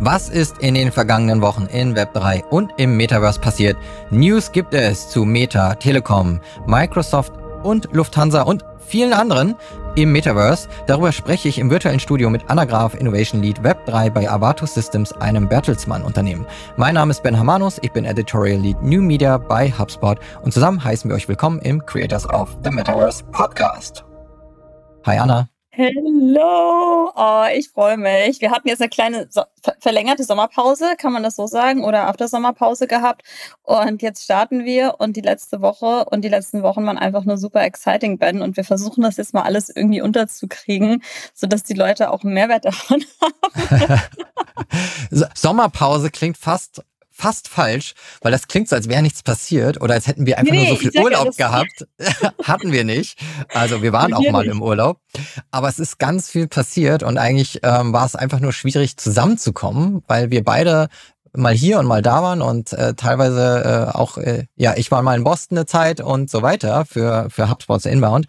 Was ist in den vergangenen Wochen in Web3 und im Metaverse passiert? News gibt es zu Meta, Telekom, Microsoft und Lufthansa und vielen anderen im Metaverse. Darüber spreche ich im virtuellen Studio mit Anna Graf, Innovation Lead Web3 bei Avatus Systems, einem Bertelsmann Unternehmen. Mein Name ist Ben Hamanus, ich bin Editorial Lead New Media bei HubSpot und zusammen heißen wir euch willkommen im Creators of the Metaverse Podcast. Hi Anna. Hallo, oh, ich freue mich. Wir hatten jetzt eine kleine so verlängerte Sommerpause, kann man das so sagen, oder After Sommerpause gehabt. Und jetzt starten wir und die letzte Woche und die letzten Wochen waren einfach nur super exciting, Ben. Und wir versuchen das jetzt mal alles irgendwie unterzukriegen, sodass die Leute auch einen Mehrwert davon haben. Sommerpause klingt fast fast falsch, weil das klingt so, als wäre nichts passiert oder als hätten wir einfach nee, nur so viel Urlaub gehabt. Hatten wir nicht. Also wir waren auch mal im Urlaub. Aber es ist ganz viel passiert und eigentlich ähm, war es einfach nur schwierig zusammenzukommen, weil wir beide mal hier und mal da waren und äh, teilweise äh, auch, äh, ja, ich war mal in Boston eine Zeit und so weiter für, für HubSpots Inbound.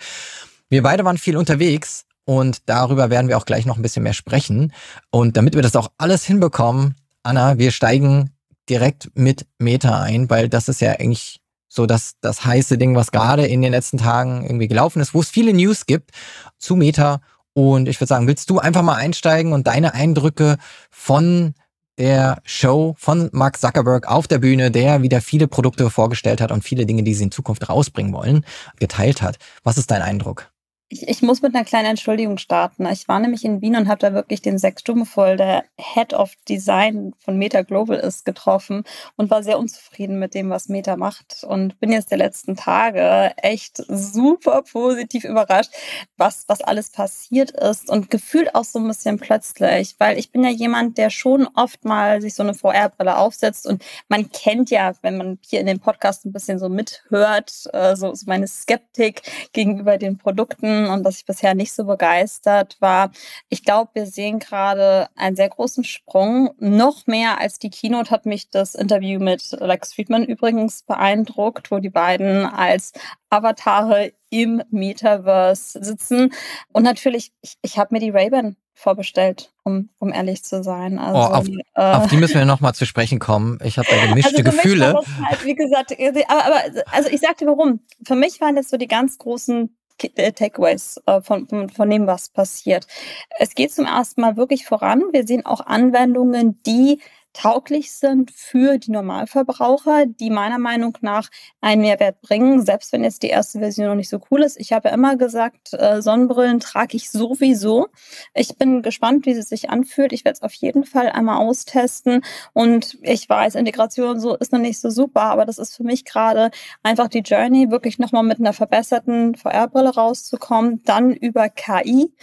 Wir beide waren viel unterwegs und darüber werden wir auch gleich noch ein bisschen mehr sprechen. Und damit wir das auch alles hinbekommen, Anna, wir steigen direkt mit Meta ein, weil das ist ja eigentlich so das, das heiße Ding, was gerade in den letzten Tagen irgendwie gelaufen ist, wo es viele News gibt zu Meta. Und ich würde sagen, willst du einfach mal einsteigen und deine Eindrücke von der Show von Mark Zuckerberg auf der Bühne, der wieder viele Produkte vorgestellt hat und viele Dinge, die sie in Zukunft rausbringen wollen, geteilt hat. Was ist dein Eindruck? Ich, ich muss mit einer kleinen Entschuldigung starten. Ich war nämlich in Wien und habe da wirklich den Stunden voll, der Head of Design von Meta Global ist, getroffen und war sehr unzufrieden mit dem, was Meta macht. Und bin jetzt der letzten Tage echt super positiv überrascht, was, was alles passiert ist und gefühlt auch so ein bisschen plötzlich, weil ich bin ja jemand, der schon oft mal sich so eine VR-Brille aufsetzt und man kennt ja, wenn man hier in dem Podcast ein bisschen so mithört, äh, so, so meine Skeptik gegenüber den Produkten und dass ich bisher nicht so begeistert war. Ich glaube, wir sehen gerade einen sehr großen Sprung. Noch mehr als die Keynote hat mich das Interview mit Lex Friedman übrigens beeindruckt, wo die beiden als Avatare im Metaverse sitzen. Und natürlich, ich, ich habe mir die Ray-Ban vorbestellt, um, um ehrlich zu sein. Also, oh, auf, äh, auf, die müssen wir nochmal zu sprechen kommen. Ich habe da gemischte also Gefühle. Halt, wie gesagt, aber, aber also ich sagte warum. Für mich waren das so die ganz großen äh, Takeaways äh, von, von, von dem, was passiert. Es geht zum ersten Mal wirklich voran. Wir sehen auch Anwendungen, die tauglich sind für die Normalverbraucher, die meiner Meinung nach einen Mehrwert bringen, selbst wenn jetzt die erste Version noch nicht so cool ist. Ich habe ja immer gesagt, äh, Sonnenbrillen trage ich sowieso. Ich bin gespannt, wie sie sich anfühlt. Ich werde es auf jeden Fall einmal austesten und ich weiß, Integration so ist noch nicht so super, aber das ist für mich gerade einfach die Journey, wirklich nochmal mit einer verbesserten VR-Brille rauszukommen, dann über KI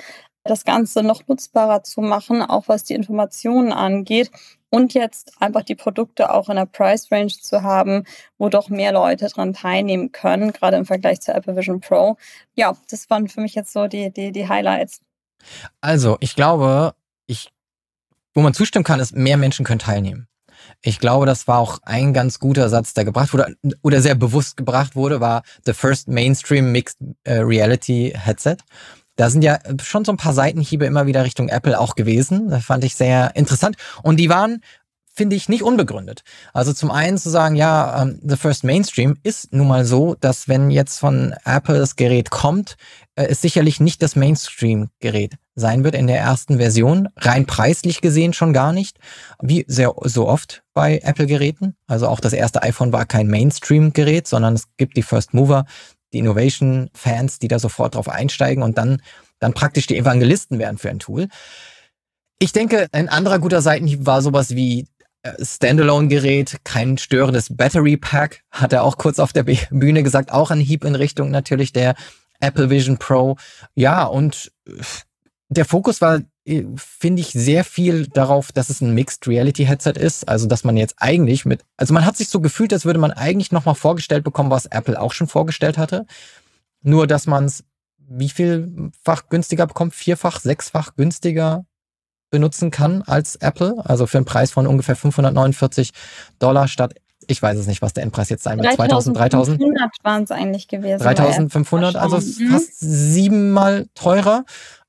das Ganze noch nutzbarer zu machen, auch was die Informationen angeht und jetzt einfach die Produkte auch in der Price Range zu haben, wo doch mehr Leute dran teilnehmen können, gerade im Vergleich zur Apple Vision Pro. Ja, das waren für mich jetzt so die, die, die Highlights. Also, ich glaube, ich, wo man zustimmen kann, ist, mehr Menschen können teilnehmen. Ich glaube, das war auch ein ganz guter Satz, der gebracht wurde oder sehr bewusst gebracht wurde, war the first mainstream mixed äh, reality headset. Da sind ja schon so ein paar Seitenhiebe immer wieder Richtung Apple auch gewesen. Das fand ich sehr interessant. Und die waren, finde ich, nicht unbegründet. Also zum einen zu sagen, ja, um, ähm, The First Mainstream ist nun mal so, dass wenn jetzt von Apple das Gerät kommt, äh, es sicherlich nicht das Mainstream-Gerät sein wird in der ersten Version. Rein preislich gesehen schon gar nicht. Wie sehr so oft bei Apple-Geräten. Also auch das erste iPhone war kein Mainstream-Gerät, sondern es gibt die First Mover, die Innovation-Fans, die da sofort drauf einsteigen und dann, dann praktisch die Evangelisten werden für ein Tool. Ich denke, ein anderer guter Seitenhieb war sowas wie äh, Standalone-Gerät, kein störendes Battery Pack, hat er auch kurz auf der Bühne gesagt, auch ein Hieb in Richtung natürlich der Apple Vision Pro. Ja, und äh, der Fokus war finde ich sehr viel darauf, dass es ein Mixed Reality Headset ist. Also, dass man jetzt eigentlich mit, also man hat sich so gefühlt, als würde man eigentlich nochmal vorgestellt bekommen, was Apple auch schon vorgestellt hatte. Nur, dass man es wie vielfach günstiger bekommt? Vierfach, sechsfach günstiger benutzen kann als Apple. Also für einen Preis von ungefähr 549 Dollar statt ich weiß es nicht, was der Endpreis jetzt sein wird. 2000, 3000? 500 waren es eigentlich gewesen. 3500, also mhm. fast siebenmal teurer.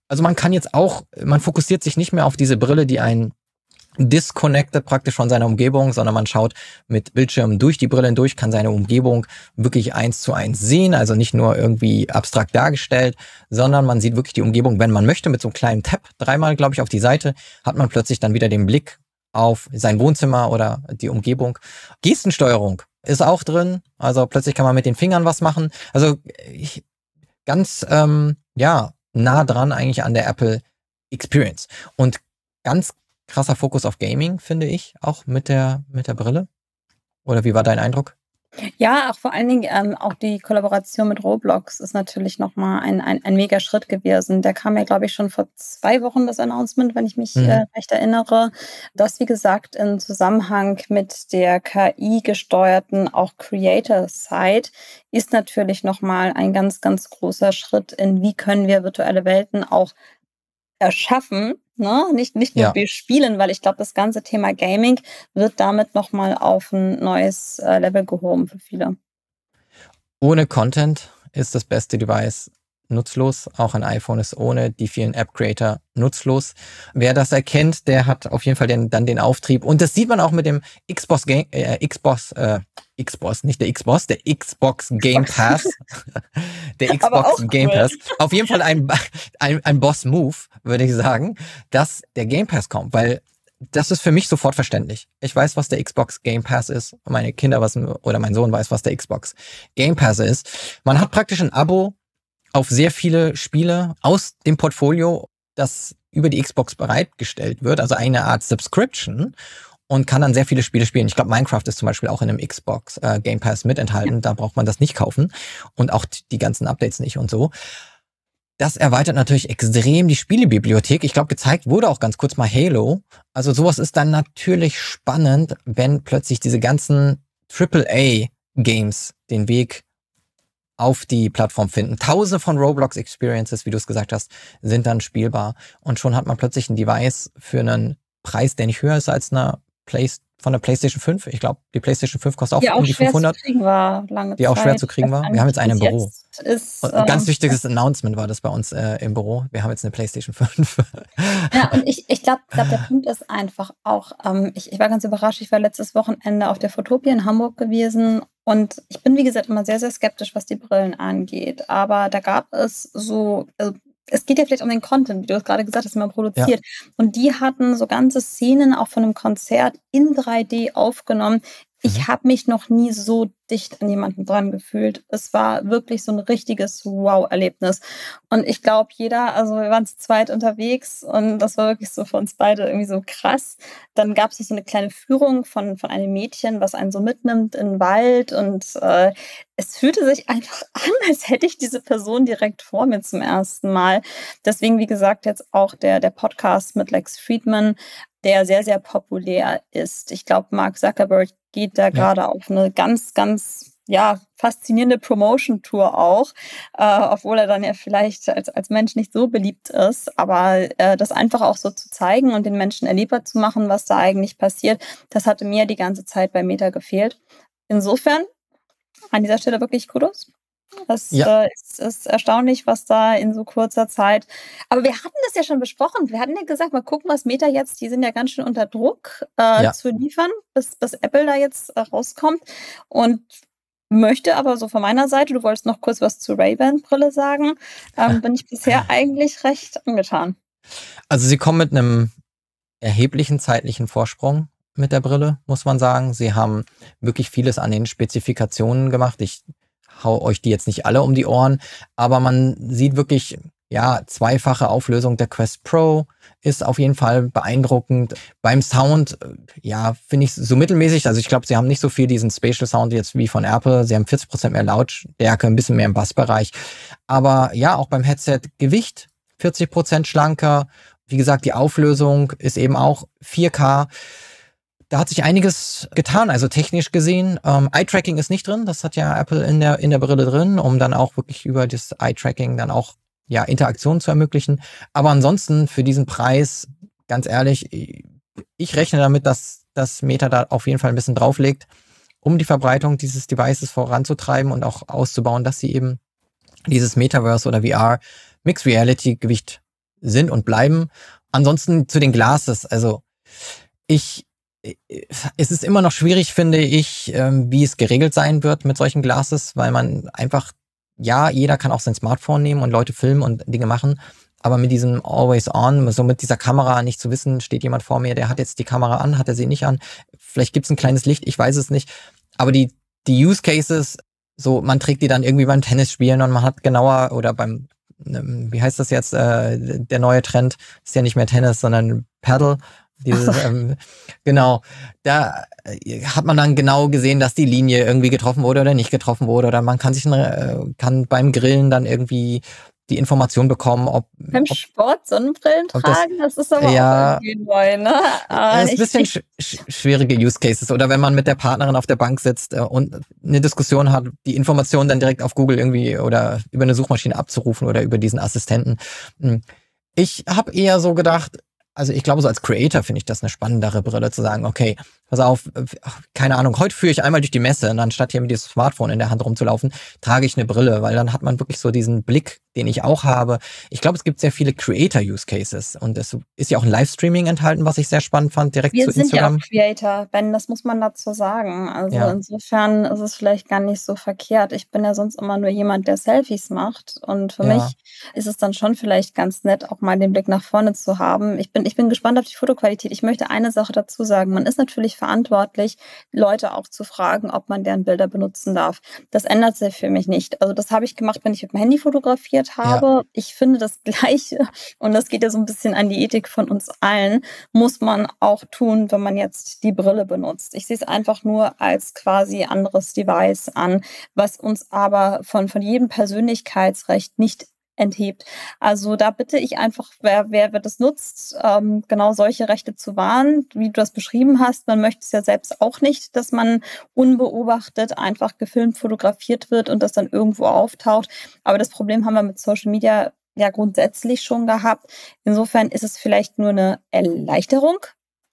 Also man kann jetzt auch, man fokussiert sich nicht mehr auf diese Brille, die einen disconnected praktisch von seiner Umgebung, sondern man schaut mit Bildschirmen durch die Brillen durch, kann seine Umgebung wirklich eins zu eins sehen, also nicht nur irgendwie abstrakt dargestellt, sondern man sieht wirklich die Umgebung, wenn man möchte, mit so einem kleinen Tab, dreimal, glaube ich, auf die Seite, hat man plötzlich dann wieder den Blick auf sein Wohnzimmer oder die Umgebung. Gestensteuerung ist auch drin, also plötzlich kann man mit den Fingern was machen. Also ich, ganz, ähm, ja, nah dran eigentlich an der Apple Experience. Und ganz krasser Fokus auf Gaming, finde ich, auch mit der, mit der Brille. Oder wie war dein Eindruck? Ja, auch vor allen Dingen ähm, auch die Kollaboration mit Roblox ist natürlich nochmal ein, ein, ein mega Schritt gewesen. Der kam ja, glaube ich, schon vor zwei Wochen, das Announcement, wenn ich mich mhm. äh, recht erinnere. Das, wie gesagt, im Zusammenhang mit der KI-gesteuerten auch Creator-Side ist natürlich nochmal ein ganz, ganz großer Schritt in, wie können wir virtuelle Welten auch erschaffen, ne? nicht, nicht nur ja. bespielen, weil ich glaube, das ganze Thema Gaming wird damit nochmal auf ein neues äh, Level gehoben für viele. Ohne Content ist das beste Device nutzlos. Auch ein iPhone ist ohne die vielen App-Creator nutzlos. Wer das erkennt, der hat auf jeden Fall den, dann den Auftrieb. Und das sieht man auch mit dem Xbox Game, äh, Xbox, äh, Xbox, nicht der Xbox, der Xbox Game Pass. der Xbox Game Pass. Auf jeden Fall ein, ein, ein Boss-Move, würde ich sagen, dass der Game Pass kommt, weil das ist für mich sofort verständlich. Ich weiß, was der Xbox Game Pass ist. Meine Kinder was, oder mein Sohn weiß, was der Xbox Game Pass ist. Man hat praktisch ein Abo auf sehr viele Spiele aus dem Portfolio, das über die Xbox bereitgestellt wird, also eine Art Subscription und kann dann sehr viele Spiele spielen. Ich glaube, Minecraft ist zum Beispiel auch in einem Xbox äh, Game Pass mit enthalten. Da braucht man das nicht kaufen und auch die ganzen Updates nicht und so. Das erweitert natürlich extrem die Spielebibliothek. Ich glaube, gezeigt wurde auch ganz kurz mal Halo. Also sowas ist dann natürlich spannend, wenn plötzlich diese ganzen AAA-Games den Weg auf die Plattform finden. Tausende von Roblox Experiences, wie du es gesagt hast, sind dann spielbar. Und schon hat man plötzlich ein Device für einen Preis, der nicht höher ist als eine Play von der PlayStation 5. Ich glaube, die PlayStation 5 kostet auch die um die 500. Zu kriegen war, lange die auch schwer Zeit. zu kriegen war. Wir haben jetzt eine im Büro. Ist, ein ganz ähm, wichtiges Announcement war das bei uns äh, im Büro. Wir haben jetzt eine PlayStation 5. ja, und ich, ich glaube, glaub, der Punkt ist einfach auch, ähm, ich, ich war ganz überrascht. Ich war letztes Wochenende auf der Fotopia in Hamburg gewesen und ich bin, wie gesagt, immer sehr, sehr skeptisch, was die Brillen angeht. Aber da gab es so, also es geht ja vielleicht um den Content, wie du es gerade gesagt hast, man produziert. Ja. Und die hatten so ganze Szenen auch von einem Konzert in 3D aufgenommen, ich mhm. habe mich noch nie so dicht an jemanden dran gefühlt. Es war wirklich so ein richtiges Wow-Erlebnis. Und ich glaube, jeder, also wir waren zu zweit unterwegs und das war wirklich so für uns beide irgendwie so krass. Dann gab es so eine kleine Führung von, von einem Mädchen, was einen so mitnimmt in den Wald und äh, es fühlte sich einfach an, als hätte ich diese Person direkt vor mir zum ersten Mal. Deswegen, wie gesagt, jetzt auch der, der Podcast mit Lex Friedman, der sehr, sehr populär ist. Ich glaube, Mark Zuckerberg geht da ja. gerade auf eine ganz, ganz ja, faszinierende Promotion-Tour auch, äh, obwohl er dann ja vielleicht als, als Mensch nicht so beliebt ist. Aber äh, das einfach auch so zu zeigen und den Menschen erlebbar zu machen, was da eigentlich passiert, das hatte mir die ganze Zeit bei Meta gefehlt. Insofern an dieser Stelle wirklich Kudos. Das ja. äh, ist, ist, erstaunlich, was da in so kurzer Zeit. Aber wir hatten das ja schon besprochen. Wir hatten ja gesagt, mal gucken, was Meta jetzt, die sind ja ganz schön unter Druck äh, ja. zu liefern, bis, bis Apple da jetzt äh, rauskommt. Und möchte aber so von meiner Seite, du wolltest noch kurz was zur Ray-Ban-Brille sagen, ähm, bin ich bisher eigentlich recht angetan. Also sie kommen mit einem erheblichen zeitlichen Vorsprung mit der Brille, muss man sagen. Sie haben wirklich vieles an den Spezifikationen gemacht. Ich hau euch die jetzt nicht alle um die Ohren, aber man sieht wirklich, ja, zweifache Auflösung der Quest Pro ist auf jeden Fall beeindruckend. Beim Sound, äh, ja, finde ich so mittelmäßig. Also ich glaube, sie haben nicht so viel diesen Spatial Sound jetzt wie von Apple. Sie haben 40% mehr Lautstärke, ein bisschen mehr im Bassbereich. Aber ja, auch beim Headset Gewicht 40% schlanker. Wie gesagt, die Auflösung ist eben auch 4K. Da hat sich einiges getan, also technisch gesehen. Ähm, Eye-Tracking ist nicht drin, das hat ja Apple in der, in der Brille drin, um dann auch wirklich über das Eye-Tracking dann auch ja, Interaktion zu ermöglichen. Aber ansonsten für diesen Preis, ganz ehrlich, ich rechne damit, dass das Meta da auf jeden Fall ein bisschen drauflegt, um die Verbreitung dieses Devices voranzutreiben und auch auszubauen, dass sie eben dieses Metaverse oder VR Mixed Reality Gewicht sind und bleiben. Ansonsten zu den Glasses, also Ich, es ist immer noch schwierig, finde ich, ähm, wie es geregelt sein wird mit solchen Glasses, weil man einfach, ja, jeder kann auch sein Smartphone nehmen und Leute filmen und Dinge machen. Aber mit diesem Always On, so mit dieser Kamera nicht zu wissen, steht jemand vor mir, der hat jetzt die Kamera an, hat er sie nicht an. Vielleicht gibt es ein kleines Licht, ich weiß es nicht. Aber die, die Use Cases, so man trägt die dann irgendwie beim Tennis spielen und man hat genauer oder beim, ähm, wie heißt das jetzt, äh, der neue Trend ist ja nicht mehr Tennis, sondern Paddle. Dieses, ähm, genau, da äh, hat man dann genau gesehen, dass die Linie irgendwie getroffen wurde oder nicht getroffen wurde. Oder man kann sich äh, kann beim Grillen dann irgendwie die Information bekommen, ob. Beim ob, Sport Sonnenbrillen tragen, das, das, ist aber ja, auch irgendwie neu, ne? Das ist ein bisschen sch sch schwierige Use Cases. Oder wenn man mit der Partnerin auf der Bank sitzt äh, und eine Diskussion hat, die Information dann direkt auf Google irgendwie oder über eine Suchmaschine abzurufen oder über diesen Assistenten. Hm. Ich habe eher so gedacht, also ich glaube, so als Creator finde ich das eine spannendere Brille zu sagen, okay, pass auf, keine Ahnung, heute führe ich einmal durch die Messe und anstatt hier mit diesem Smartphone in der Hand rumzulaufen, trage ich eine Brille, weil dann hat man wirklich so diesen Blick, den ich auch habe. Ich glaube, es gibt sehr viele Creator-Use-Cases und es ist ja auch ein Livestreaming enthalten, was ich sehr spannend fand, direkt Wir zu Instagram. Wir sind ja auch Creator, Ben, das muss man dazu sagen. Also ja. insofern ist es vielleicht gar nicht so verkehrt. Ich bin ja sonst immer nur jemand, der Selfies macht und für ja. mich ist es dann schon vielleicht ganz nett, auch mal den Blick nach vorne zu haben. Ich bin, ich bin gespannt auf die Fotoqualität. Ich möchte eine Sache dazu sagen. Man ist natürlich verantwortlich, Leute auch zu fragen, ob man deren Bilder benutzen darf. Das ändert sich für mich nicht. Also das habe ich gemacht, wenn ich mit dem Handy fotografiert habe. Ja. Ich finde das Gleiche, und das geht ja so ein bisschen an die Ethik von uns allen, muss man auch tun, wenn man jetzt die Brille benutzt. Ich sehe es einfach nur als quasi anderes Device an, was uns aber von, von jedem Persönlichkeitsrecht nicht enthebt. Also da bitte ich einfach, wer, wer, wer das nutzt, ähm, genau solche Rechte zu wahren, wie du das beschrieben hast. Man möchte es ja selbst auch nicht, dass man unbeobachtet einfach gefilmt, fotografiert wird und das dann irgendwo auftaucht. Aber das Problem haben wir mit Social Media ja grundsätzlich schon gehabt. Insofern ist es vielleicht nur eine Erleichterung,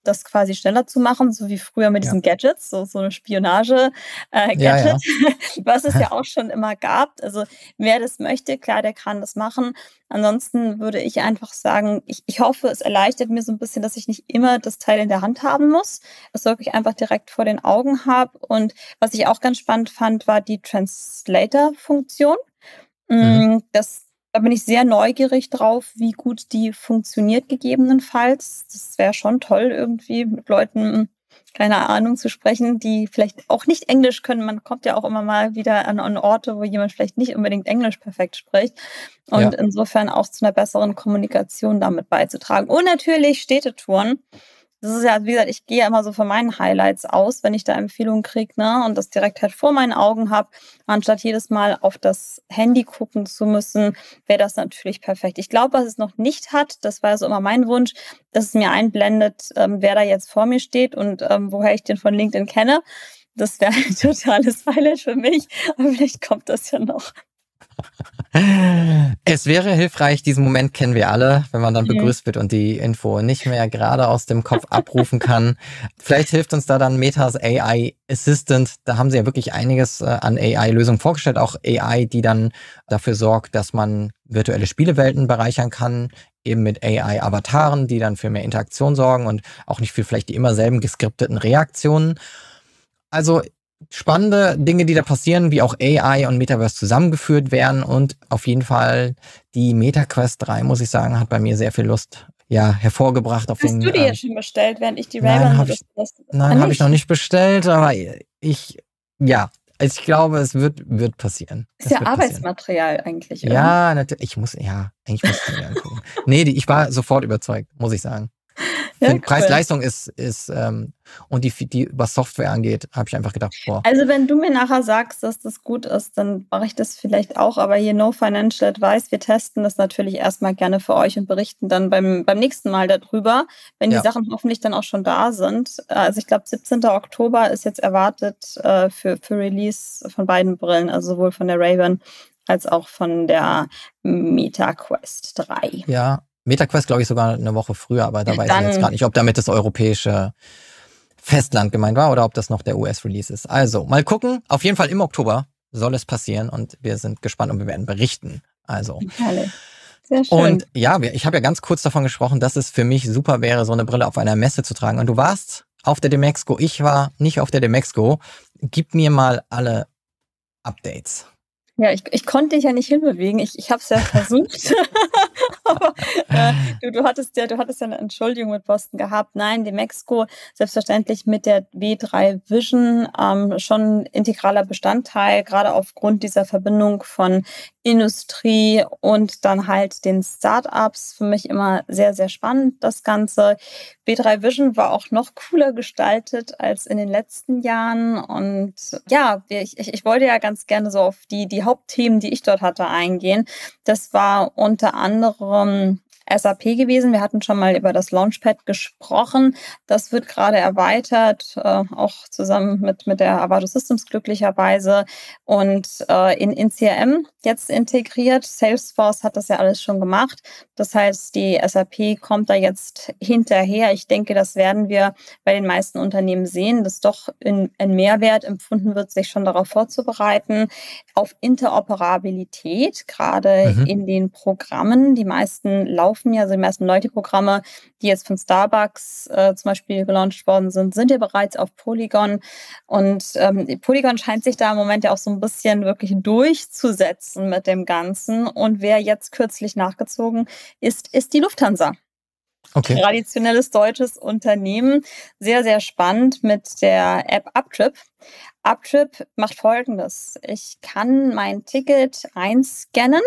das quasi schneller zu machen, so wie früher mit ja. diesen Gadgets, so, so eine Spionage-Gadget, äh, ja, ja. was es ja auch schon immer gab. Also wer das möchte, klar, der kann das machen. Ansonsten würde ich einfach sagen, ich, ich hoffe, es erleichtert mir so ein bisschen, dass ich nicht immer das Teil in der Hand haben muss, es wirklich einfach direkt vor den Augen habe. Und was ich auch ganz spannend fand, war die Translator-Funktion. Mhm. Mm, das da bin ich sehr neugierig drauf, wie gut die funktioniert gegebenenfalls. Das wäre schon toll, irgendwie mit Leuten, keine Ahnung, zu sprechen, die vielleicht auch nicht Englisch können. Man kommt ja auch immer mal wieder an, an Orte, wo jemand vielleicht nicht unbedingt Englisch perfekt spricht. Und ja. insofern auch zu einer besseren Kommunikation damit beizutragen. Und natürlich Städtetouren das ist ja, wie gesagt, ich gehe ja immer so von meinen Highlights aus, wenn ich da Empfehlungen kriege, ne, und das direkt halt vor meinen Augen habe, anstatt jedes Mal auf das Handy gucken zu müssen, wäre das natürlich perfekt. Ich glaube, was es noch nicht hat, das war so immer mein Wunsch, dass es mir einblendet, ähm, wer da jetzt vor mir steht und ähm, woher ich den von LinkedIn kenne. Das wäre ein totales Highlight für mich, aber vielleicht kommt das ja noch. Es wäre hilfreich, diesen Moment kennen wir alle, wenn man dann begrüßt wird und die Info nicht mehr gerade aus dem Kopf abrufen kann. Vielleicht hilft uns da dann Metas AI Assistant. Da haben sie ja wirklich einiges äh, an AI-Lösungen vorgestellt, auch AI, die dann dafür sorgt, dass man virtuelle Spielewelten bereichern kann, eben mit AI-Avataren, die dann für mehr Interaktion sorgen und auch nicht für vielleicht die immer selben geskripteten Reaktionen. Also spannende Dinge, die da passieren, wie auch AI und Metaverse zusammengeführt werden und auf jeden Fall die MetaQuest 3, muss ich sagen, hat bei mir sehr viel Lust ja, hervorgebracht. Auf Hast den, du die äh, jetzt schon bestellt, während ich die Ray-Ban habe Nein, habe ich noch nicht bestellt, aber ich, ja, ich glaube, es wird, wird passieren. Ist ja Arbeitsmaterial passieren. eigentlich, oder? Ja, natürlich. Ich muss, ja, eigentlich muss ich mir angucken. nee, ich war sofort überzeugt, muss ich sagen. Ja, cool. Preis-Leistung ist, ist ähm, und die, die was Software angeht, habe ich einfach gedacht, boah. Also wenn du mir nachher sagst, dass das gut ist, dann mache ich das vielleicht auch, aber hier No Financial Advice, wir testen das natürlich erstmal gerne für euch und berichten dann beim, beim nächsten Mal darüber, wenn die ja. Sachen hoffentlich dann auch schon da sind. Also ich glaube, 17. Oktober ist jetzt erwartet äh, für, für Release von beiden Brillen, also sowohl von der Raven als auch von der MetaQuest 3. Ja, MetaQuest, glaube ich, sogar eine Woche früher, aber da weiß ich jetzt gar nicht, ob damit das europäische Festland gemeint war oder ob das noch der US-Release ist. Also, mal gucken. Auf jeden Fall im Oktober soll es passieren und wir sind gespannt und wir werden berichten. Also. Sehr schön. Und ja, ich habe ja ganz kurz davon gesprochen, dass es für mich super wäre, so eine Brille auf einer Messe zu tragen. Und du warst auf der Demexco, ich war nicht auf der Demexco. Gib mir mal alle Updates. Ja, ich, ich konnte dich ja nicht hinbewegen. Ich, ich habe es ja versucht. Aber äh, du, du, hattest ja, du hattest ja eine Entschuldigung mit Boston gehabt. Nein, die Mexiko selbstverständlich mit der W3 Vision ähm, schon integraler Bestandteil, gerade aufgrund dieser Verbindung von Industrie und dann halt den Startups. Für mich immer sehr, sehr spannend, das Ganze. B3 Vision war auch noch cooler gestaltet als in den letzten Jahren. Und ja, ich, ich, ich wollte ja ganz gerne so auf die, die Hauptthemen, die ich dort hatte, eingehen. Das war unter anderem SAP gewesen. Wir hatten schon mal über das Launchpad gesprochen. Das wird gerade erweitert, äh, auch zusammen mit, mit der Avado Systems glücklicherweise und äh, in, in CRM jetzt integriert. Salesforce hat das ja alles schon gemacht. Das heißt, die SAP kommt da jetzt hinterher. Ich denke, das werden wir bei den meisten Unternehmen sehen, dass doch ein Mehrwert empfunden wird, sich schon darauf vorzubereiten, auf Interoperabilität, gerade mhm. in den Programmen. Die meisten laufen ja, also die meisten Leute-Programme, die jetzt von Starbucks äh, zum Beispiel gelauncht worden sind, sind ja bereits auf Polygon. Und ähm, Polygon scheint sich da im Moment ja auch so ein bisschen wirklich durchzusetzen mit dem Ganzen. Und wer jetzt kürzlich nachgezogen ist, ist die Lufthansa. Okay. Traditionelles deutsches Unternehmen. Sehr, sehr spannend mit der App Uptrip. Uptrip macht folgendes. Ich kann mein Ticket einscannen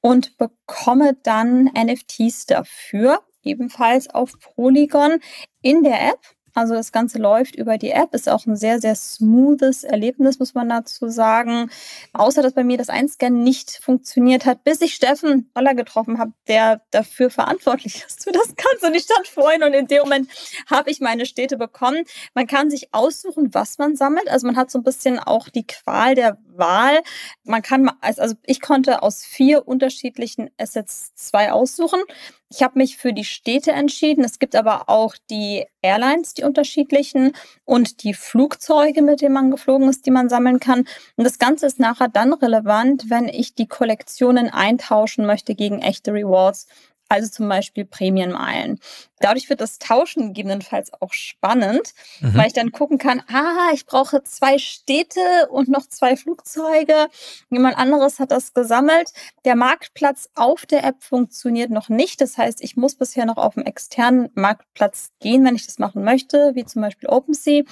und bekomme dann NFTs dafür, ebenfalls auf Polygon in der App. Also das Ganze läuft über die App, ist auch ein sehr, sehr smoothes Erlebnis, muss man dazu sagen. Außer dass bei mir das Einscannen nicht funktioniert hat, bis ich Steffen Roller getroffen habe, der dafür verantwortlich ist für das Ganze. Und ich stand vorhin und in dem Moment habe ich meine Städte bekommen. Man kann sich aussuchen, was man sammelt. Also man hat so ein bisschen auch die Qual der Wahl. Man kann, also ich konnte aus vier unterschiedlichen Assets zwei aussuchen. Ich habe mich für die Städte entschieden. Es gibt aber auch die Airlines, die unterschiedlichen und die Flugzeuge, mit denen man geflogen ist, die man sammeln kann. Und das Ganze ist nachher dann relevant, wenn ich die Kollektionen eintauschen möchte gegen echte Rewards also zum Beispiel Prämienmeilen. Dadurch wird das Tauschen gegebenenfalls auch spannend, mhm. weil ich dann gucken kann, ah, ich brauche zwei Städte und noch zwei Flugzeuge. Jemand anderes hat das gesammelt. Der Marktplatz auf der App funktioniert noch nicht. Das heißt, ich muss bisher noch auf einen externen Marktplatz gehen, wenn ich das machen möchte, wie zum Beispiel OpenSea.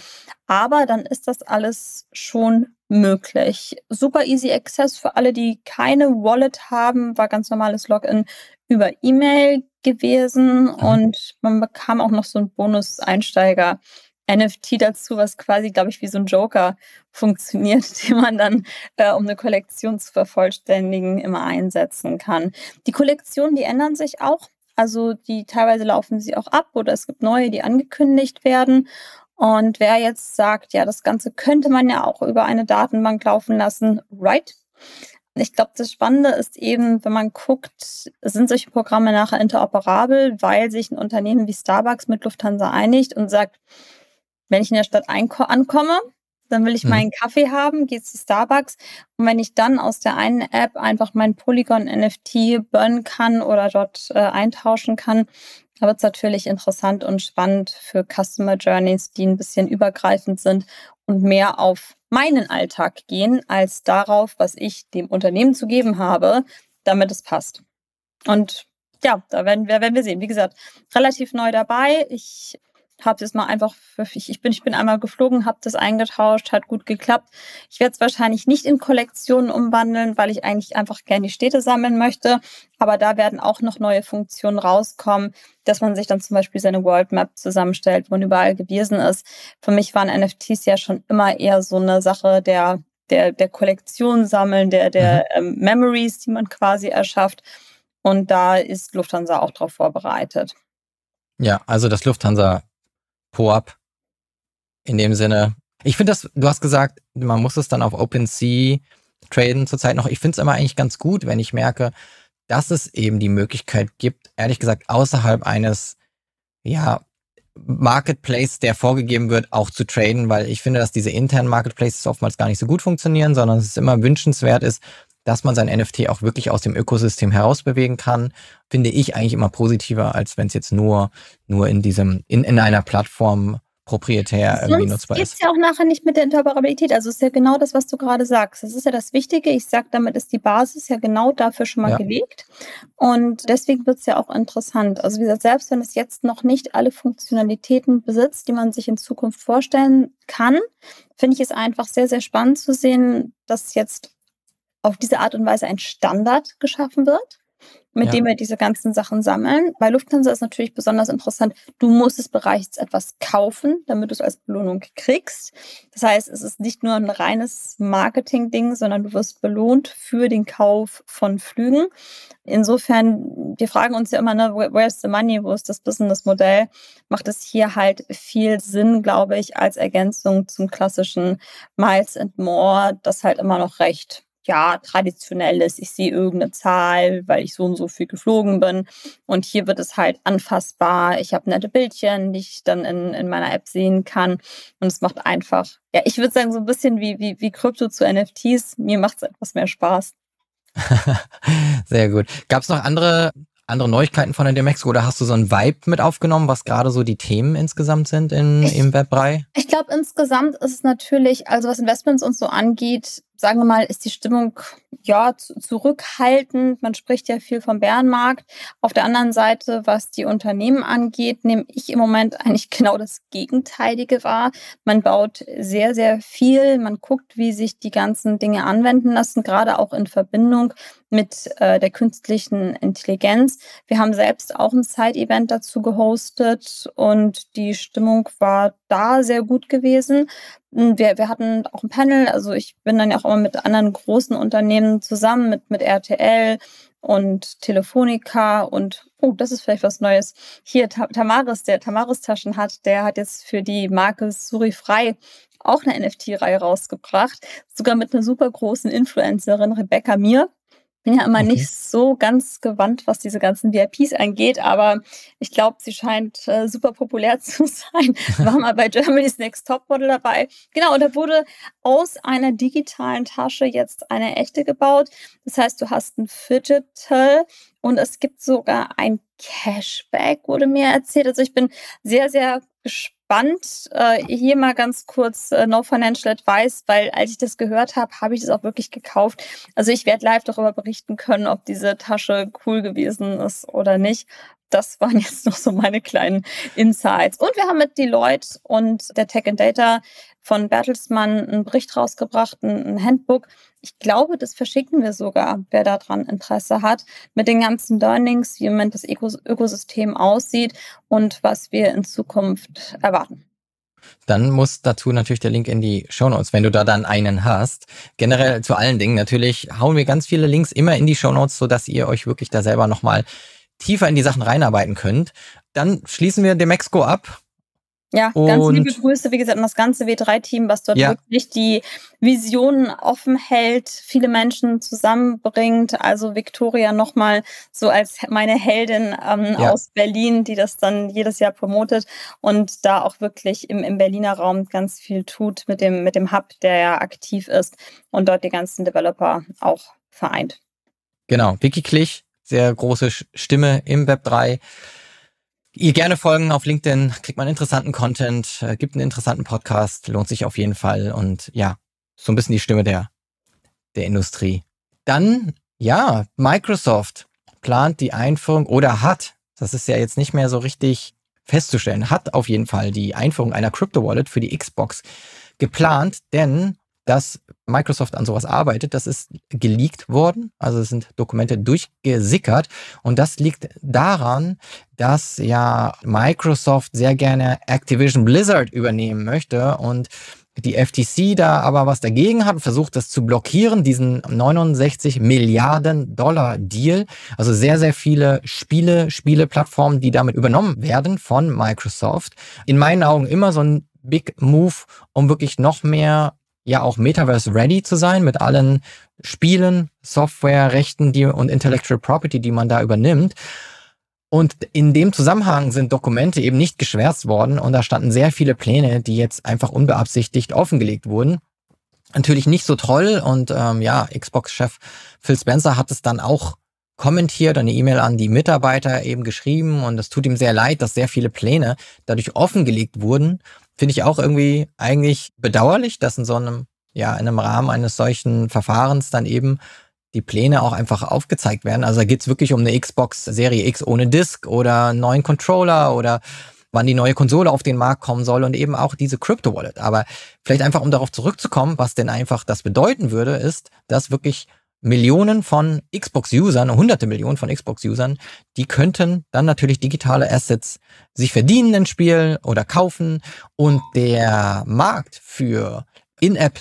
Aber dann ist das alles schon möglich. Super easy access für alle, die keine Wallet haben, war ganz normales Login über E-Mail gewesen mhm. und man bekam auch noch so einen Bonus-Einsteiger. NFT dazu, was quasi, glaube ich, wie so ein Joker funktioniert, den man dann, äh, um eine Kollektion zu vervollständigen, immer einsetzen kann. Die Kollektionen, die ändern sich auch. Also die teilweise laufen sie auch ab oder es gibt neue, die angekündigt werden. Und wer jetzt sagt, ja, das Ganze könnte man ja auch über eine Datenbank laufen lassen, right? Ich glaube, das Spannende ist eben, wenn man guckt, sind solche Programme nachher interoperabel, weil sich ein Unternehmen wie Starbucks mit Lufthansa einigt und sagt, wenn ich in der Stadt ankomme, dann will ich mhm. meinen Kaffee haben, gehe zu Starbucks und wenn ich dann aus der einen App einfach mein Polygon NFT burnen kann oder dort äh, eintauschen kann, da wird es natürlich interessant und spannend für Customer Journeys, die ein bisschen übergreifend sind und mehr auf meinen Alltag gehen, als darauf, was ich dem Unternehmen zu geben habe, damit es passt. Und ja, da werden wir, werden wir sehen. Wie gesagt, relativ neu dabei. Ich habe es mal einfach, ich, ich, bin, ich bin einmal geflogen, habe das eingetauscht, hat gut geklappt. Ich werde es wahrscheinlich nicht in Kollektionen umwandeln, weil ich eigentlich einfach gerne die Städte sammeln möchte. Aber da werden auch noch neue Funktionen rauskommen, dass man sich dann zum Beispiel seine World Map zusammenstellt, wo man überall gewesen ist. Für mich waren NFTs ja schon immer eher so eine Sache der, der, der Kollektion sammeln, der, der mhm. ähm, Memories, die man quasi erschafft. Und da ist Lufthansa auch darauf vorbereitet. Ja, also das Lufthansa Po-Up. In dem Sinne. Ich finde das, du hast gesagt, man muss es dann auf OpenSea traden zurzeit noch. Ich finde es immer eigentlich ganz gut, wenn ich merke, dass es eben die Möglichkeit gibt, ehrlich gesagt, außerhalb eines, ja, Marketplace, der vorgegeben wird, auch zu traden, weil ich finde, dass diese internen Marketplaces oftmals gar nicht so gut funktionieren, sondern es immer wünschenswert ist, dass man sein NFT auch wirklich aus dem Ökosystem herausbewegen kann, finde ich eigentlich immer positiver, als wenn es jetzt nur, nur in diesem, in, in einer Plattform proprietär Sonst irgendwie nutzbar ist. Sonst ja auch nachher nicht mit der Interoperabilität. Also ist ja genau das, was du gerade sagst. Das ist ja das Wichtige. Ich sage, damit ist die Basis ja genau dafür schon mal ja. gelegt. Und deswegen wird es ja auch interessant. Also wie gesagt, selbst wenn es jetzt noch nicht alle Funktionalitäten besitzt, die man sich in Zukunft vorstellen kann, finde ich es einfach sehr, sehr spannend zu sehen, dass jetzt auf diese Art und Weise ein Standard geschaffen wird mit ja. dem wir diese ganzen Sachen sammeln. Bei Lufthansa ist natürlich besonders interessant, du musstest bereits etwas kaufen, damit du es als Belohnung kriegst. Das heißt, es ist nicht nur ein reines Marketing-Ding, sondern du wirst belohnt für den Kauf von Flügen. Insofern, wir fragen uns ja immer, ne, where's the money, wo ist das Business-Modell? Macht es hier halt viel Sinn, glaube ich, als Ergänzung zum klassischen Miles and More, das halt immer noch recht ja, traditionell ist, ich sehe irgendeine Zahl, weil ich so und so viel geflogen bin. Und hier wird es halt anfassbar. Ich habe nette Bildchen, die ich dann in, in meiner App sehen kann. Und es macht einfach, ja, ich würde sagen, so ein bisschen wie, wie, wie Krypto zu NFTs. Mir macht es etwas mehr Spaß. Sehr gut. Gab es noch andere andere Neuigkeiten von der Demexco oder hast du so ein Vibe mit aufgenommen, was gerade so die Themen insgesamt sind in, ich, im Web 3? Ich glaube, insgesamt ist es natürlich, also was Investments und so angeht, sagen wir mal, ist die Stimmung ja zurückhaltend. Man spricht ja viel vom Bärenmarkt. Auf der anderen Seite, was die Unternehmen angeht, nehme ich im Moment eigentlich genau das Gegenteilige wahr. Man baut sehr, sehr viel. Man guckt, wie sich die ganzen Dinge anwenden lassen, gerade auch in Verbindung mit äh, der künstlichen Intelligenz. Wir haben selbst auch ein Side-Event dazu gehostet und die Stimmung war da sehr gut gewesen. Hm, wir, wir hatten auch ein Panel, also ich bin dann ja auch immer mit anderen großen Unternehmen zusammen, mit, mit RTL und Telefonica und, oh, das ist vielleicht was Neues. Hier, Tamaris, der Tamaris Taschen hat, der hat jetzt für die Marke Suri Frei auch eine NFT-Reihe rausgebracht, sogar mit einer super großen Influencerin, Rebecca Mir bin ja immer okay. nicht so ganz gewandt, was diese ganzen VIPs angeht, aber ich glaube, sie scheint äh, super populär zu sein. War mal bei Germany's Next Top Model dabei. Genau, und da wurde aus einer digitalen Tasche jetzt eine echte gebaut. Das heißt, du hast ein Fidgetal und es gibt sogar ein Cashback, wurde mir erzählt. Also ich bin sehr, sehr gespannt spannend. Äh, hier mal ganz kurz äh, No Financial Advice, weil als ich das gehört habe, habe ich das auch wirklich gekauft. Also ich werde live darüber berichten können, ob diese Tasche cool gewesen ist oder nicht. Das waren jetzt noch so meine kleinen Insights. Und wir haben mit Deloitte und der Tech and Data von Bertelsmann einen Bericht rausgebracht, ein Handbook. Ich glaube, das verschicken wir sogar, wer daran Interesse hat, mit den ganzen Learnings, wie im Moment das Ökosystem aussieht und was wir in Zukunft erwarten. Dann muss dazu natürlich der Link in die Show Notes, wenn du da dann einen hast. Generell zu allen Dingen natürlich hauen wir ganz viele Links immer in die Show Notes, sodass ihr euch wirklich da selber nochmal tiefer in die Sachen reinarbeiten könnt. Dann schließen wir Demexco ab ja, ganz liebe Grüße, wie gesagt, an das ganze W3-Team, was dort ja. wirklich die Visionen offen hält, viele Menschen zusammenbringt. Also Victoria nochmal so als meine Heldin ähm, ja. aus Berlin, die das dann jedes Jahr promotet und da auch wirklich im, im Berliner Raum ganz viel tut mit dem, mit dem Hub, der ja aktiv ist und dort die ganzen Developer auch vereint. Genau, Vicky Klich, sehr große Stimme im Web 3. Ihr gerne folgen auf LinkedIn, kriegt man interessanten Content, äh, gibt einen interessanten Podcast, lohnt sich auf jeden Fall und ja, so ein bisschen die Stimme der, der Industrie. Dann, ja, Microsoft plant die Einführung oder hat, das ist ja jetzt nicht mehr so richtig festzustellen, hat auf jeden Fall die Einführung einer Crypto Wallet für die Xbox geplant, denn dass Microsoft an sowas arbeitet. Das ist geleakt worden, also es sind Dokumente durchgesickert und das liegt daran, dass ja Microsoft sehr gerne Activision Blizzard übernehmen möchte und die FTC da aber was dagegen hat, versucht das zu blockieren, diesen 69 Milliarden Dollar Deal. Also sehr, sehr viele Spiele, Spieleplattformen, die damit übernommen werden von Microsoft. In meinen Augen immer so ein Big Move, um wirklich noch mehr ja auch Metaverse-ready zu sein mit allen Spielen, Software, Rechten die, und Intellectual Property, die man da übernimmt. Und in dem Zusammenhang sind Dokumente eben nicht geschwärzt worden und da standen sehr viele Pläne, die jetzt einfach unbeabsichtigt offengelegt wurden. natürlich nicht so toll und ähm, ja, Xbox-Chef Phil Spencer hat es dann auch kommentiert, eine E-Mail an die Mitarbeiter eben geschrieben und es tut ihm sehr leid, dass sehr viele Pläne dadurch offengelegt wurden. Finde ich auch irgendwie eigentlich bedauerlich, dass in so einem, ja, in einem Rahmen eines solchen Verfahrens dann eben die Pläne auch einfach aufgezeigt werden. Also da geht's wirklich um eine Xbox Serie X ohne Disk oder einen neuen Controller oder wann die neue Konsole auf den Markt kommen soll und eben auch diese Crypto Wallet. Aber vielleicht einfach, um darauf zurückzukommen, was denn einfach das bedeuten würde, ist, dass wirklich Millionen von Xbox-Usern, hunderte Millionen von Xbox-Usern, die könnten dann natürlich digitale Assets sich verdienen in Spiel oder kaufen und der Markt für In-App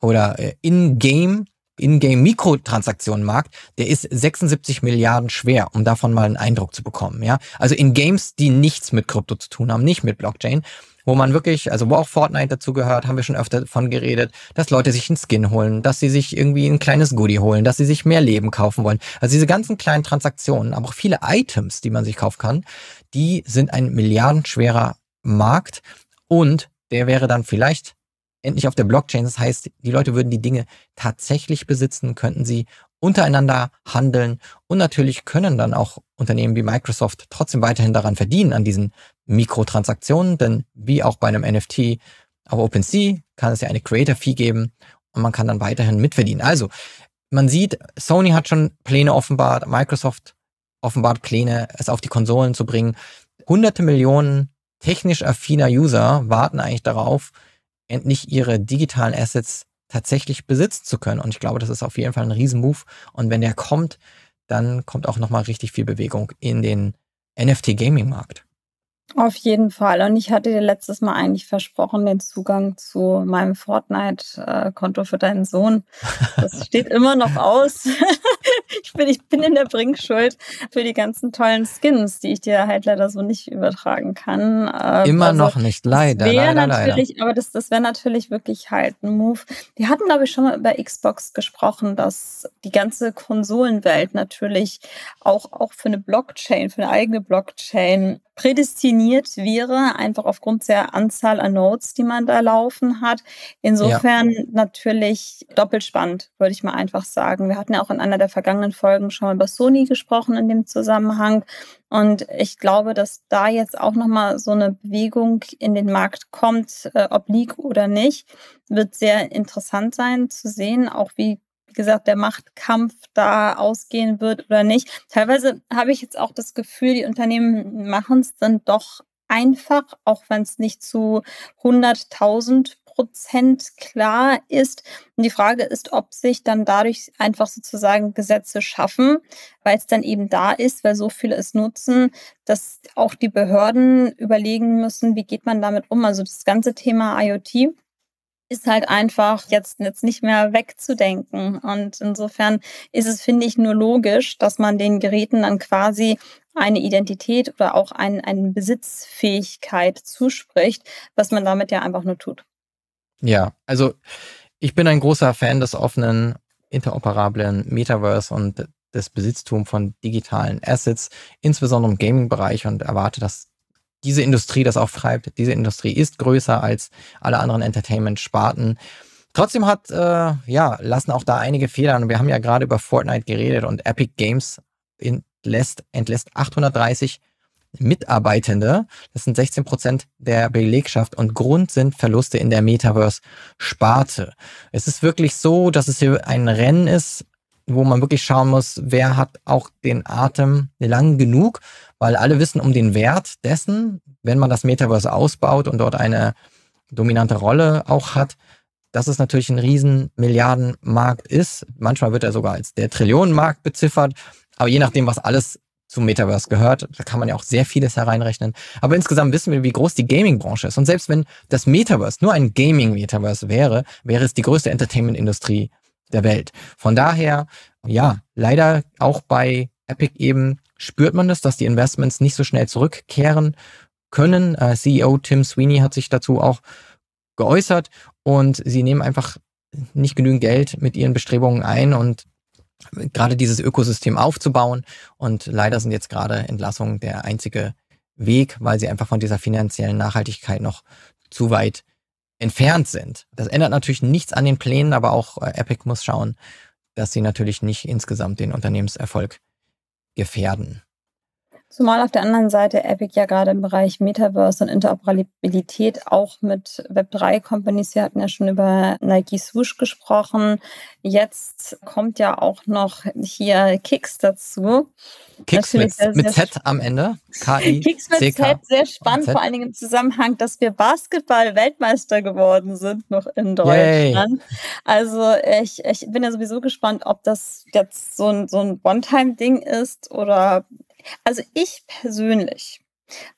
oder äh, In-Game in-Game-Mikrotransaktionen-Markt, der ist 76 Milliarden schwer, um davon mal einen Eindruck zu bekommen. Ja, also in Games, die nichts mit Krypto zu tun haben, nicht mit Blockchain, wo man wirklich, also wo auch Fortnite dazu gehört, haben wir schon öfter davon geredet, dass Leute sich einen Skin holen, dass sie sich irgendwie ein kleines Goodie holen, dass sie sich mehr Leben kaufen wollen. Also diese ganzen kleinen Transaktionen, aber auch viele Items, die man sich kaufen kann, die sind ein milliardenschwerer Markt und der wäre dann vielleicht endlich auf der Blockchain. Das heißt, die Leute würden die Dinge tatsächlich besitzen, könnten sie untereinander handeln und natürlich können dann auch Unternehmen wie Microsoft trotzdem weiterhin daran verdienen, an diesen Mikrotransaktionen, denn wie auch bei einem NFT auf OpenSea kann es ja eine Creator Fee geben und man kann dann weiterhin mitverdienen. Also, man sieht, Sony hat schon Pläne offenbart, Microsoft offenbart Pläne, es auf die Konsolen zu bringen. Hunderte Millionen technisch affiner User warten eigentlich darauf, endlich ihre digitalen Assets tatsächlich besitzen zu können. Und ich glaube, das ist auf jeden Fall ein Riesenmove. Und wenn der kommt, dann kommt auch nochmal richtig viel Bewegung in den NFT-Gaming-Markt. Auf jeden Fall. Und ich hatte dir letztes Mal eigentlich versprochen, den Zugang zu meinem Fortnite-Konto für deinen Sohn. Das steht immer noch aus. ich, bin, ich bin in der Bringschuld für die ganzen tollen Skins, die ich dir halt leider so nicht übertragen kann. Ähm, immer also, noch nicht, leider. leider, natürlich, leider. Aber das, das wäre natürlich wirklich halt ein Move. Wir hatten, glaube ich, schon mal über Xbox gesprochen, dass die ganze Konsolenwelt natürlich auch, auch für eine Blockchain, für eine eigene Blockchain prädestiniert wäre, einfach aufgrund der Anzahl an Nodes, die man da laufen hat. Insofern ja. natürlich doppelt spannend, würde ich mal einfach sagen. Wir hatten ja auch in einer der vergangenen Folgen schon mal über Sony gesprochen in dem Zusammenhang. Und ich glaube, dass da jetzt auch nochmal so eine Bewegung in den Markt kommt, äh, ob League oder nicht, wird sehr interessant sein zu sehen, auch wie wie gesagt, der Machtkampf da ausgehen wird oder nicht. Teilweise habe ich jetzt auch das Gefühl, die Unternehmen machen es dann doch einfach, auch wenn es nicht zu 100.000 Prozent klar ist. Und die Frage ist, ob sich dann dadurch einfach sozusagen Gesetze schaffen, weil es dann eben da ist, weil so viele es nutzen, dass auch die Behörden überlegen müssen, wie geht man damit um. Also das ganze Thema IoT ist halt einfach jetzt, jetzt nicht mehr wegzudenken. Und insofern ist es, finde ich, nur logisch, dass man den Geräten dann quasi eine Identität oder auch ein, eine Besitzfähigkeit zuspricht, was man damit ja einfach nur tut. Ja, also ich bin ein großer Fan des offenen, interoperablen Metaverse und des Besitztums von digitalen Assets, insbesondere im Gaming-Bereich und erwarte, dass diese Industrie das auch treibt. Diese Industrie ist größer als alle anderen Entertainment-Sparten. Trotzdem hat, äh, ja, lassen auch da einige Fehler. Und wir haben ja gerade über Fortnite geredet und Epic Games entlässt, entlässt 830 Mitarbeitende. Das sind 16 Prozent der Belegschaft und Grund sind Verluste in der Metaverse-Sparte. Es ist wirklich so, dass es hier ein Rennen ist, wo man wirklich schauen muss, wer hat auch den Atem lang genug, weil alle wissen um den Wert dessen, wenn man das Metaverse ausbaut und dort eine dominante Rolle auch hat, dass es natürlich ein riesen Milliardenmarkt ist. Manchmal wird er sogar als der Trillionenmarkt beziffert, aber je nachdem, was alles zum Metaverse gehört, da kann man ja auch sehr vieles hereinrechnen. Aber insgesamt wissen wir, wie groß die Gaming-Branche ist. Und selbst wenn das Metaverse nur ein Gaming-Metaverse wäre, wäre es die größte Entertainment-Industrie der Welt. Von daher, ja, leider auch bei Epic eben spürt man das, dass die Investments nicht so schnell zurückkehren können. Äh, CEO Tim Sweeney hat sich dazu auch geäußert und sie nehmen einfach nicht genügend Geld mit ihren Bestrebungen ein und gerade dieses Ökosystem aufzubauen. Und leider sind jetzt gerade Entlassungen der einzige Weg, weil sie einfach von dieser finanziellen Nachhaltigkeit noch zu weit entfernt sind. Das ändert natürlich nichts an den Plänen, aber auch äh, Epic muss schauen, dass sie natürlich nicht insgesamt den Unternehmenserfolg gefährden. Zumal auf der anderen Seite Epic ja gerade im Bereich Metaverse und Interoperabilität auch mit Web3-Companies, wir hatten ja schon über Nike Swoosh gesprochen. Jetzt kommt ja auch noch hier Kicks dazu. Kicks mit, mit Z am Ende. K-I Kicks mit Z, sehr spannend, vor allen Dingen im Zusammenhang, dass wir Basketball-Weltmeister geworden sind noch in Deutschland. Yay. Also ich, ich bin ja sowieso gespannt, ob das jetzt so ein, so ein One-Time-Ding ist oder also ich persönlich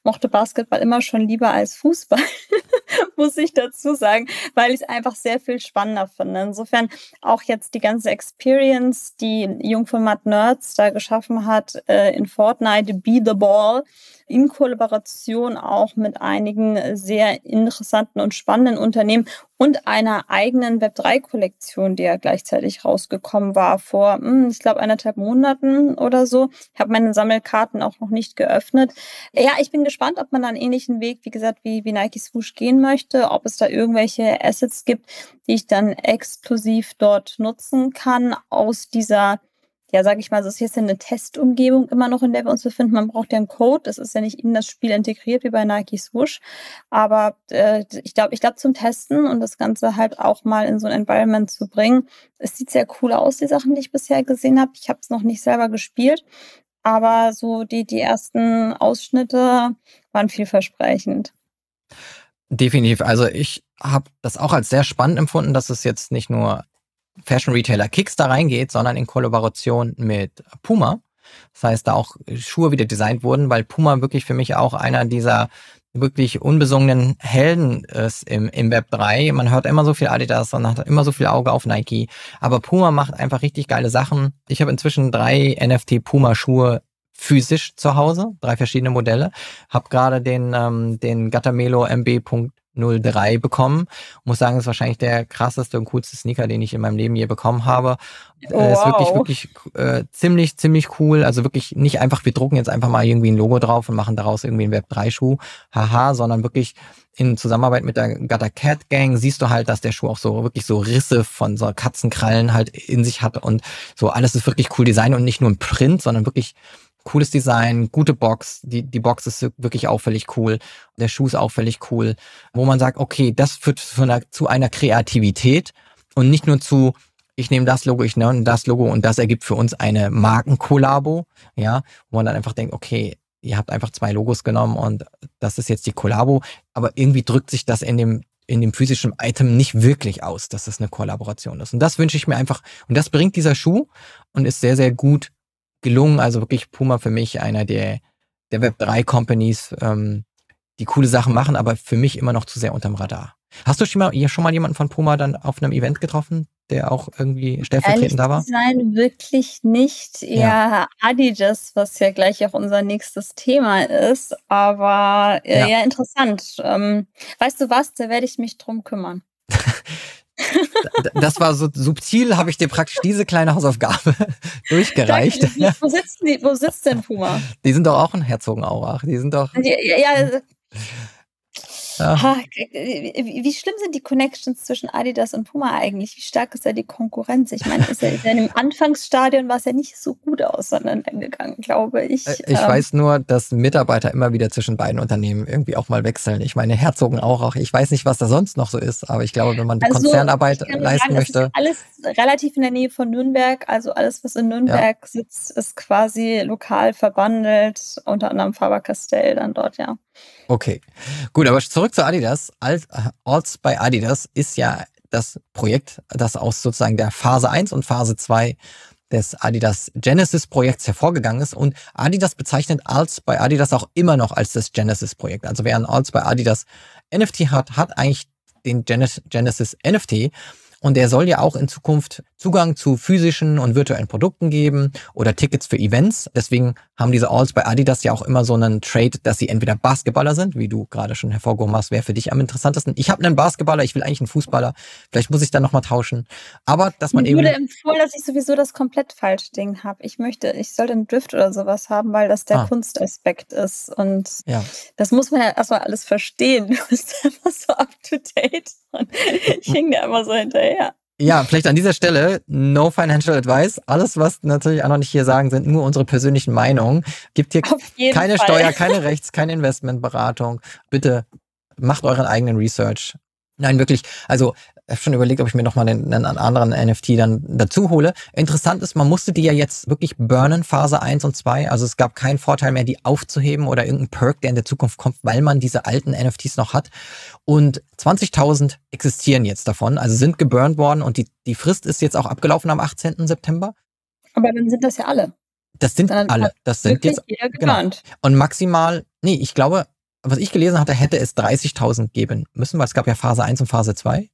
mochte Basketball immer schon lieber als Fußball, muss ich dazu sagen, weil ich es einfach sehr viel spannender finde. Insofern auch jetzt die ganze Experience, die Jungformat Nerds da geschaffen hat äh, in Fortnite, Be the Ball, in Kollaboration auch mit einigen sehr interessanten und spannenden Unternehmen und einer eigenen Web3-Kollektion, die ja gleichzeitig rausgekommen war vor, hm, ich glaube, eineinhalb Monaten oder so. Ich habe meine Sammelkarten auch noch nicht geöffnet. Ja, ich bin gespannt, ob man da einen ähnlichen Weg, wie gesagt, wie, wie Nike Swoosh gehen möchte, ob es da irgendwelche Assets gibt, die ich dann exklusiv dort nutzen kann aus dieser ja, sage ich mal, das ist jetzt eine Testumgebung immer noch, in der wir uns befinden. Man braucht ja einen Code. Das ist ja nicht in das Spiel integriert wie bei Nike Swoosh. Aber äh, ich glaube, ich glaube zum Testen und das Ganze halt auch mal in so ein Environment zu bringen. Es sieht sehr cool aus, die Sachen, die ich bisher gesehen habe. Ich habe es noch nicht selber gespielt. Aber so die, die ersten Ausschnitte waren vielversprechend. Definitiv. Also ich habe das auch als sehr spannend empfunden, dass es jetzt nicht nur Fashion Retailer Kicks da reingeht, sondern in Kollaboration mit Puma. Das heißt, da auch Schuhe wieder designt wurden, weil Puma wirklich für mich auch einer dieser wirklich unbesungenen Helden ist im, im Web 3. Man hört immer so viel Adidas und hat immer so viel Auge auf Nike. Aber Puma macht einfach richtig geile Sachen. Ich habe inzwischen drei NFT Puma Schuhe physisch zu Hause, drei verschiedene Modelle. Hab gerade den, ähm, den Gattamelo MB. 03 bekommen. Muss sagen, ist wahrscheinlich der krasseste und coolste Sneaker, den ich in meinem Leben je bekommen habe. Oh, äh, ist wirklich, wirklich äh, ziemlich, ziemlich cool. Also wirklich nicht einfach, wir drucken jetzt einfach mal irgendwie ein Logo drauf und machen daraus irgendwie einen Web3-Schuh. Haha, sondern wirklich in Zusammenarbeit mit der Gutter Cat Gang siehst du halt, dass der Schuh auch so wirklich so Risse von so Katzenkrallen halt in sich hat und so alles ist wirklich cool Design und nicht nur ein Print, sondern wirklich cooles Design, gute Box. Die, die Box ist wirklich auffällig cool. Der Schuh ist auffällig cool. Wo man sagt, okay, das führt zu einer, zu einer Kreativität und nicht nur zu, ich nehme das Logo, ich nehme das Logo und das ergibt für uns eine Markenkollabo, ja, wo man dann einfach denkt, okay, ihr habt einfach zwei Logos genommen und das ist jetzt die Kollabo, aber irgendwie drückt sich das in dem in dem physischen Item nicht wirklich aus, dass das eine Kollaboration ist. Und das wünsche ich mir einfach. Und das bringt dieser Schuh und ist sehr, sehr gut gelungen. Also wirklich Puma für mich einer der, der Web3-Companies, ähm, die coole Sachen machen, aber für mich immer noch zu sehr unterm Radar. Hast du schon mal, schon mal jemanden von Puma dann auf einem Event getroffen, der auch irgendwie stellvertretend da war? Nein, wirklich nicht. Eher ja. Adidas, was ja gleich auch unser nächstes Thema ist. Aber äh, ja. ja, interessant. Ähm, weißt du was, da werde ich mich drum kümmern. das war so subtil, habe ich dir praktisch diese kleine Hausaufgabe durchgereicht. Danke. Wo, sitzt die, wo sitzt denn Puma? Die sind doch auch in Herzogenaurach. Die sind doch. Ja, ja, ja. Wie schlimm sind die Connections zwischen Adidas und Puma eigentlich? Wie stark ist da die Konkurrenz? Ich meine, ist ja in dem Anfangsstadion war es ja nicht so gut auseinandergegangen, glaube ich. Äh, ich ähm. weiß nur, dass Mitarbeiter immer wieder zwischen beiden Unternehmen irgendwie auch mal wechseln. Ich meine, Herzogen auch, auch. Ich weiß nicht, was da sonst noch so ist, aber ich glaube, wenn man also, Konzernarbeit leisten sagen, möchte. alles relativ in der Nähe von Nürnberg. Also alles, was in Nürnberg ja. sitzt, ist quasi lokal verbandelt, unter anderem Faber-Castell dann dort, ja. Okay, gut, aber zurück zu Adidas. Alts bei Adidas ist ja das Projekt, das aus sozusagen der Phase 1 und Phase 2 des Adidas Genesis Projekts hervorgegangen ist. Und Adidas bezeichnet Alts bei Adidas auch immer noch als das Genesis Projekt. Also wer ein Alts bei Adidas NFT hat, hat eigentlich den Genesis NFT. Und der soll ja auch in Zukunft Zugang zu physischen und virtuellen Produkten geben oder Tickets für Events. Deswegen haben diese Alls bei Adidas ja auch immer so einen Trade, dass sie entweder Basketballer sind, wie du gerade schon hervorgehoben hast, wäre für dich am interessantesten. Ich habe einen Basketballer, ich will eigentlich einen Fußballer. Vielleicht muss ich dann nochmal tauschen. Aber dass man Mir eben. wurde empfohlen, dass ich sowieso das komplett falsche Ding habe. Ich möchte, ich sollte einen Drift oder sowas haben, weil das der Ah. Kunstaspekt ist. Und Ja. das muss man ja erstmal alles verstehen. Du bist immer so up to date. Und ich hing da immer so hinterher. Ja, vielleicht an dieser Stelle no financial advice. Alles, was natürlich auch noch nicht hier sagen, sind nur unsere persönlichen Meinungen. Gibt hier keine Fall. Steuer, keine Rechts, keine Investmentberatung. Bitte macht euren eigenen Research. Nein, wirklich. Also schon überlegt, ob ich mir nochmal einen, einen anderen NFT dann dazu hole. Interessant ist, man musste die ja jetzt wirklich burnen, Phase 1 und 2. Also es gab keinen Vorteil mehr, die aufzuheben oder irgendeinen Perk, der in der Zukunft kommt, weil man diese alten NFTs noch hat. Und 20.000 existieren jetzt davon, also sind geburnt worden und die, die Frist ist jetzt auch abgelaufen am 18. September. Aber dann sind das ja alle. Das sind Dann alle. Das sind jetzt genau. und maximal, nee, ich glaube, was ich gelesen hatte, hätte es 30.000 geben müssen, weil es gab ja Phase 1 und Phase 2.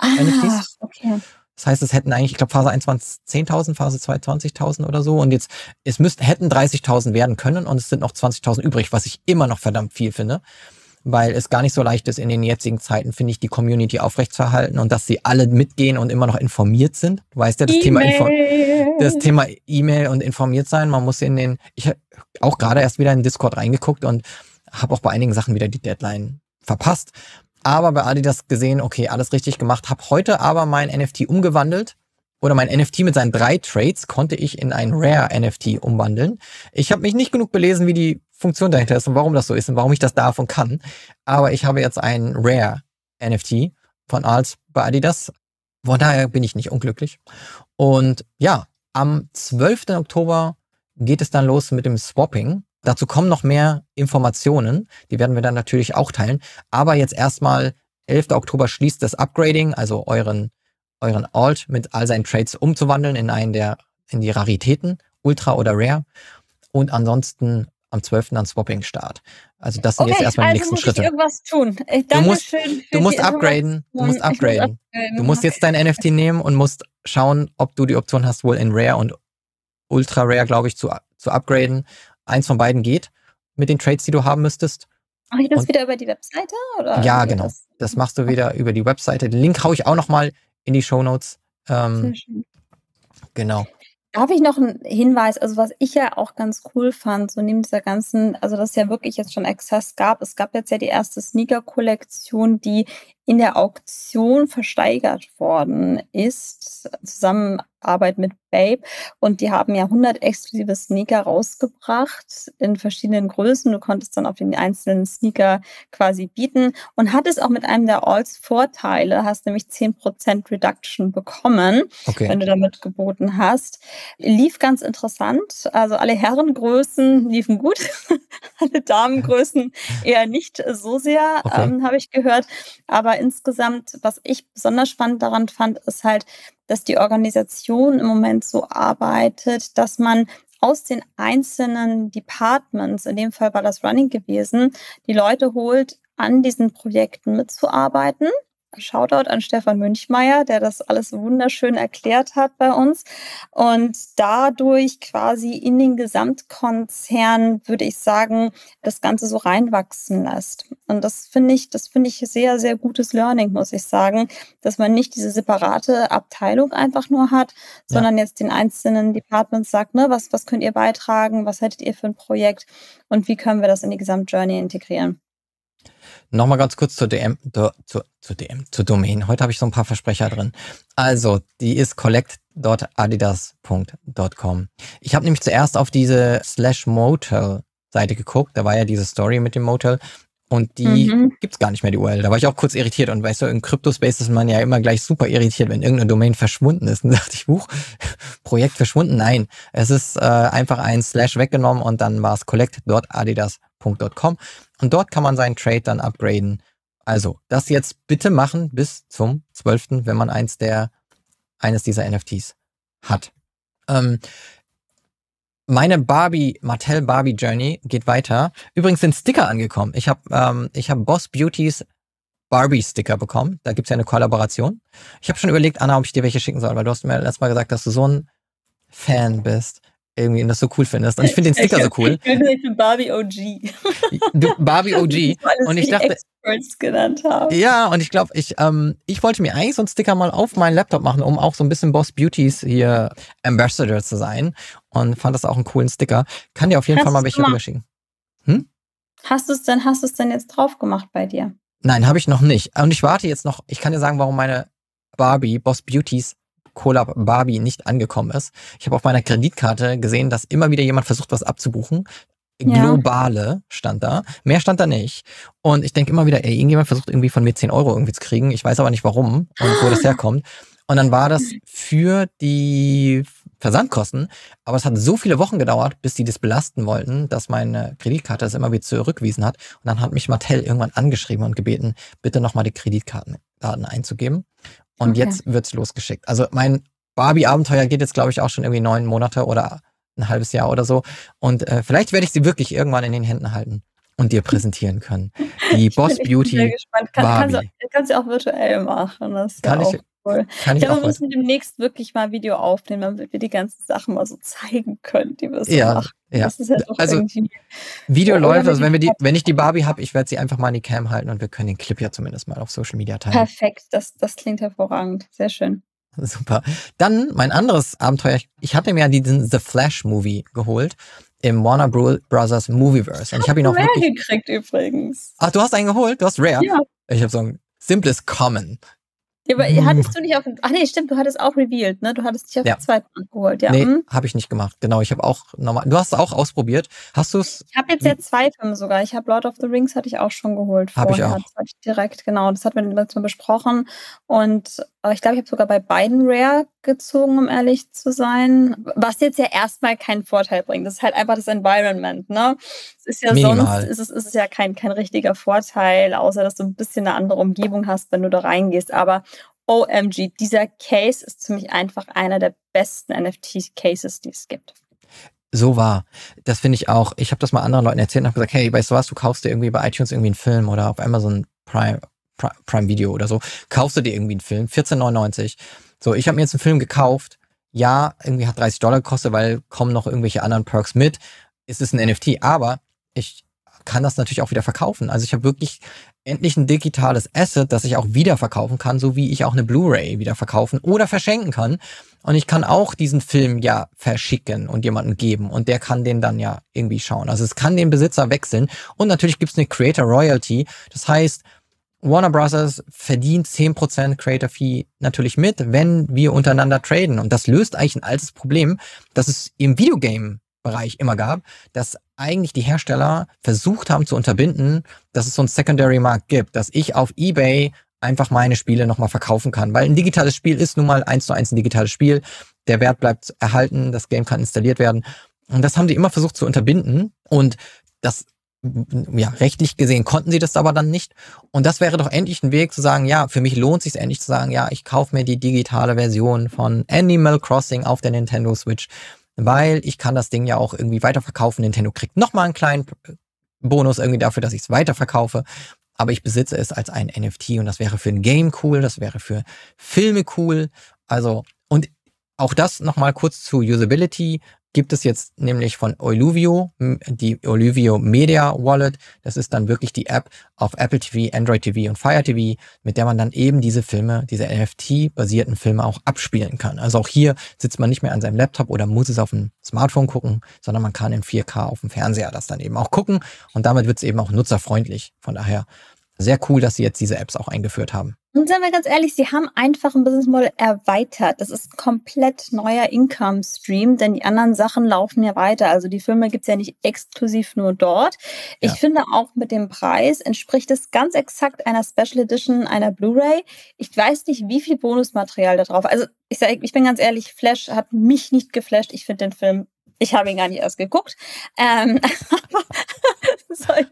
Ah, okay. Das heißt, es hätten eigentlich, ich glaube, Phase 1 waren es 10.000, Phase 2 20.000 oder so. Und jetzt, es müssten, hätten 30.000 werden können und es sind noch 20.000 übrig, was ich immer noch verdammt viel finde. Weil es gar nicht so leicht ist, in den jetzigen Zeiten, finde ich, die Community aufrechtzuerhalten und dass sie alle mitgehen und immer noch informiert sind. Du weißt ja, das Thema Info E-Mail. das Thema E-Mail und informiert sein. Man muss in den, ich habe auch gerade erst wieder in Discord reingeguckt und habe auch bei einigen Sachen wieder die Deadline verpasst. Aber bei Adidas gesehen, okay, alles richtig gemacht. Habe heute aber mein NFT umgewandelt oder mein NFT mit seinen drei Trades konnte ich in ein Rare NFT umwandeln. Ich habe mich nicht genug belesen, wie die Funktion dahinter ist und warum das so ist und warum ich das und kann. Aber ich habe jetzt ein Rare NFT von Alts bei Adidas. Von daher bin ich nicht unglücklich. Und ja, am 12. Oktober geht es dann los mit dem Swapping. Dazu kommen noch mehr Informationen. Die werden wir dann natürlich auch teilen. Aber jetzt erstmal 11. Oktober schließt das Upgrading, also euren, euren Alt mit all seinen Trades umzuwandeln in einen der, in die Raritäten, Ultra oder Rare. Und ansonsten am 12. dann Swapping-Start. Also das sind Okay, jetzt erstmal die also nächsten muss Schritte. irgendwas tun. Ich, Du musst- Du musst die upgraden, du musst upgraden. Du musst jetzt dein NFT nehmen und musst schauen, ob du die Option hast, wohl in Rare und Ultra Rare, glaube ich, zu, zu upgraden. Eins von beiden geht mit den Trades, die du haben müsstest. Mache ich das Und- wieder über die Webseite? Oder Ja, genau. Das? Das machst du wieder über die Webseite. Den Link haue ich auch nochmal in die Show Notes. Ähm, Sehr schön. genau. Darf ich noch einen Hinweis, also was ich ja auch ganz cool fand, so neben dieser ganzen, also dass es ja wirklich jetzt schon Access gab, es gab jetzt ja die erste Sneaker-Kollektion, die in der Auktion versteigert worden ist, Zusammenarbeit mit Babe und die haben ja 100 exklusive Sneaker rausgebracht in verschiedenen Größen, du konntest dann auf den einzelnen Sneaker quasi bieten und hattest auch mit einem der Alls Vorteile, hast nämlich 10% Reduction bekommen Okay. wenn du damit geboten hast. Lief ganz interessant. Also alle Herrengrößen liefen gut, alle Damengrößen eher nicht so sehr, Okay. ähm, habe ich gehört. Aber insgesamt, was ich besonders spannend daran fand, ist halt, dass die Organisation im Moment so arbeitet, dass man aus den einzelnen Departments, in dem Fall war das Running gewesen, die Leute holt, an diesen Projekten mitzuarbeiten. Shoutout an Stefan Münchmeier, der das alles wunderschön erklärt hat bei uns und dadurch quasi in den Gesamtkonzern, würde ich sagen, das Ganze so reinwachsen lässt. Und das finde ich, das finde ich sehr, sehr gutes Learning, muss ich sagen, dass man nicht diese separate Abteilung einfach nur hat, Ja. sondern jetzt den einzelnen Departments sagt, ne, was, was könnt ihr beitragen, was hättet ihr für ein Projekt und wie können wir das in die Gesamtjourney integrieren? Nochmal ganz kurz zur DM, zur, zur, zur DM, zur Domain. Heute habe ich so ein paar Versprecher drin. Also, die ist collect.adidas.com. Ich habe nämlich zuerst auf diese slash Motel Seite geguckt. Da war ja diese Story mit dem Motel. Und die Mhm. gibt's gar nicht mehr, die URL. Da war ich auch kurz irritiert. Und weißt du, im Crypto-Space ist man ja immer gleich super irritiert, wenn irgendeine Domain verschwunden ist. Und dachte ich, Buch, Projekt verschwunden? Nein. Es ist äh, einfach ein Slash weggenommen und dann war es collect.adidas.com. Und dort kann man seinen Trade dann upgraden. Also, das jetzt bitte machen bis zum 12., wenn man eins der, eines dieser NFTs hat. Ähm, meine Barbie, Mattel Barbie Journey geht weiter. Übrigens sind Sticker angekommen. Ich habe ähm, hab Boss Beauties Barbie-Sticker bekommen. Da gibt's ja eine Kollaboration. Ich habe schon überlegt, Anna, ob ich dir welche schicken soll, weil du hast mir letztes Mal gesagt, dass du so ein Fan bist irgendwie und das so cool findest. Und ich finde den Sticker so cool. Ich bin Barbie OG. Du, Barbie OG. und ich dachte, Experts genannt haben. Ja, und ich glaube, ich, ähm, ich wollte mir eigentlich so einen Sticker mal auf meinen Laptop machen, um auch so ein bisschen Boss Beauties hier Ambassador zu sein. Und fand das auch einen coolen Sticker. Kann dir auf jeden Hast Fall mal welche rüberschicken. Hm? Hast du es denn, hast du es denn jetzt drauf gemacht bei dir? Nein, habe ich noch nicht. Und ich warte jetzt noch, ich kann dir sagen, warum meine Barbie, Boss Beauties Collab Barbie nicht angekommen ist. Ich habe auf meiner Kreditkarte gesehen, dass immer wieder jemand versucht, was abzubuchen. Globale ja. stand da. Mehr stand da nicht. Und ich denke immer wieder, ey, irgendjemand versucht irgendwie von mir 10 Euro irgendwie zu kriegen. Ich weiß aber nicht warum und wo das herkommt. Und dann war das für die Versandkosten. Aber es hat so viele Wochen gedauert, bis die das belasten wollten, dass meine Kreditkarte das immer wieder zurückgewiesen hat. Und dann hat mich Mattel irgendwann angeschrieben und gebeten, bitte nochmal die Kreditkartendaten einzugeben. Und okay. jetzt wird's losgeschickt. Also mein Barbie-Abenteuer geht jetzt, glaube ich, auch schon irgendwie neun Monate oder ein halbes Jahr oder so. Und äh, vielleicht werde ich sie wirklich irgendwann in den Händen halten und dir präsentieren können. Die Boss Beauty Kann, Barbie. Kannst du, kannst du auch virtuell machen. Das kann ja ich, cool. Kann ich glaube, wir müssen demnächst wirklich mal Video aufnehmen, damit wir die ganzen Sachen mal so zeigen können, die wir so ja, machen. Ja. Das ist ja doch also irgendwie. Video läuft, wenn also wenn wir die, wenn ich die Barbie habe, ich werde sie einfach mal in die Cam halten und wir können den Clip ja zumindest mal auf Social Media teilen. Perfekt, das, das klingt hervorragend. Sehr schön. Super. Dann mein anderes Abenteuer. Ich hatte mir diesen The Flash Movie geholt im Warner Bro Brothers Movieverse. Und ich habe ihn auch Rare wirklich. gekriegt übrigens. Ach, du hast einen geholt? Du hast Rare? Ja. Ich habe so ein simples Common. Ja, aber Hm. hattest du nicht auf. Ach nee, stimmt, du hattest auch revealed, ne? Du hattest dich auf Ja. den zweiten geholt, ja. nee, hm. habe ich nicht gemacht. Genau, ich habe auch normal. Du hast es auch ausprobiert. Hast du es? Ich habe jetzt ja zwei Filme sogar. Ich habe Lord of the Rings hatte ich auch schon geholt Hab ich auch. Direkt, genau. Das hatten wir letztes Mal besprochen. Und ich glaube, ich habe sogar bei beiden Rare gezogen, um ehrlich zu sein. Was jetzt ja erstmal keinen Vorteil bringt. Das ist halt einfach das Environment, ne? Es ist ja Minimal. sonst, ist es, ist es ja kein, kein richtiger Vorteil, außer dass du ein bisschen eine andere Umgebung hast, wenn du da reingehst. Aber OMG, dieser Case ist für mich einfach einer der besten NFT-Cases, die es gibt. So war. Das finde ich auch. Ich habe das mal anderen Leuten erzählt und habe gesagt, hey, weißt du was, du kaufst dir irgendwie bei iTunes irgendwie einen Film oder auf Amazon Prime, Pri- Prime Video oder so, kaufst du dir irgendwie einen Film, 14,99. So, ich habe mir jetzt einen Film gekauft. Ja, irgendwie hat 30 Dollar gekostet, weil kommen noch irgendwelche anderen Perks mit. Es ist ein NFT, aber ich kann das natürlich auch wieder verkaufen. Also ich habe wirklich endlich ein digitales Asset, das ich auch wieder verkaufen kann, so wie ich auch eine Blu-ray wieder verkaufen oder verschenken kann. Und ich kann auch diesen Film ja verschicken und jemanden geben und der kann den dann ja irgendwie schauen. Also es kann den Besitzer wechseln und natürlich gibt's eine Creator Royalty. Das heißt, Warner Bros. verdient 10% Creator Fee natürlich mit, wenn wir untereinander traden. Und das löst eigentlich ein altes Problem, das es im Videogame-Bereich immer gab, dass eigentlich die Hersteller versucht haben zu unterbinden, dass es so einen Secondary-Markt gibt, dass ich auf Ebay einfach meine Spiele nochmal verkaufen kann. Weil ein digitales Spiel ist nun mal eins zu eins ein digitales Spiel. Der Wert bleibt erhalten, das Game kann installiert werden. Und das haben die immer versucht zu unterbinden. Und das, ja, rechtlich gesehen konnten sie das aber dann nicht. Und das wäre doch endlich ein Weg zu sagen, ja, für mich lohnt sich endlich zu sagen, ja, ich kaufe mir die digitale Version von Animal Crossing auf der Nintendo Switch, weil ich kann das Ding ja auch irgendwie weiterverkaufen. Nintendo kriegt nochmal einen kleinen Bonus irgendwie dafür, dass ich es weiterverkaufe. Aber ich besitze es als ein NFT und das wäre für ein Game cool, das wäre für Filme cool. Also, und auch das nochmal kurz zu Usability gibt es jetzt nämlich von Oluvio, die Oluvio Media Wallet. Das ist dann wirklich die App auf Apple TV, Android TV und Fire TV, mit der man dann eben diese Filme, diese NFT-basierten Filme auch abspielen kann. Also auch hier sitzt man nicht mehr an seinem Laptop oder muss es auf dem Smartphone gucken, sondern man kann in 4K auf dem Fernseher das dann eben auch gucken und damit wird es eben auch nutzerfreundlich. Von daher sehr cool, dass sie jetzt diese Apps auch eingeführt haben. Und seien wir ganz ehrlich, sie haben einfach ein Business Model erweitert. Das ist ein komplett neuer Income Stream, denn die anderen Sachen laufen ja weiter. Also die Filme gibt's ja nicht exklusiv nur dort. Ich Ja. finde auch mit dem Preis entspricht es ganz exakt einer Special Edition einer Blu-ray. Ich weiß nicht, wie viel Bonusmaterial da drauf. Also ich sage, ich bin ganz ehrlich, Flash hat mich nicht geflasht. Ich finde den Film ich habe ihn gar nicht erst geguckt. Ähm, aber soll,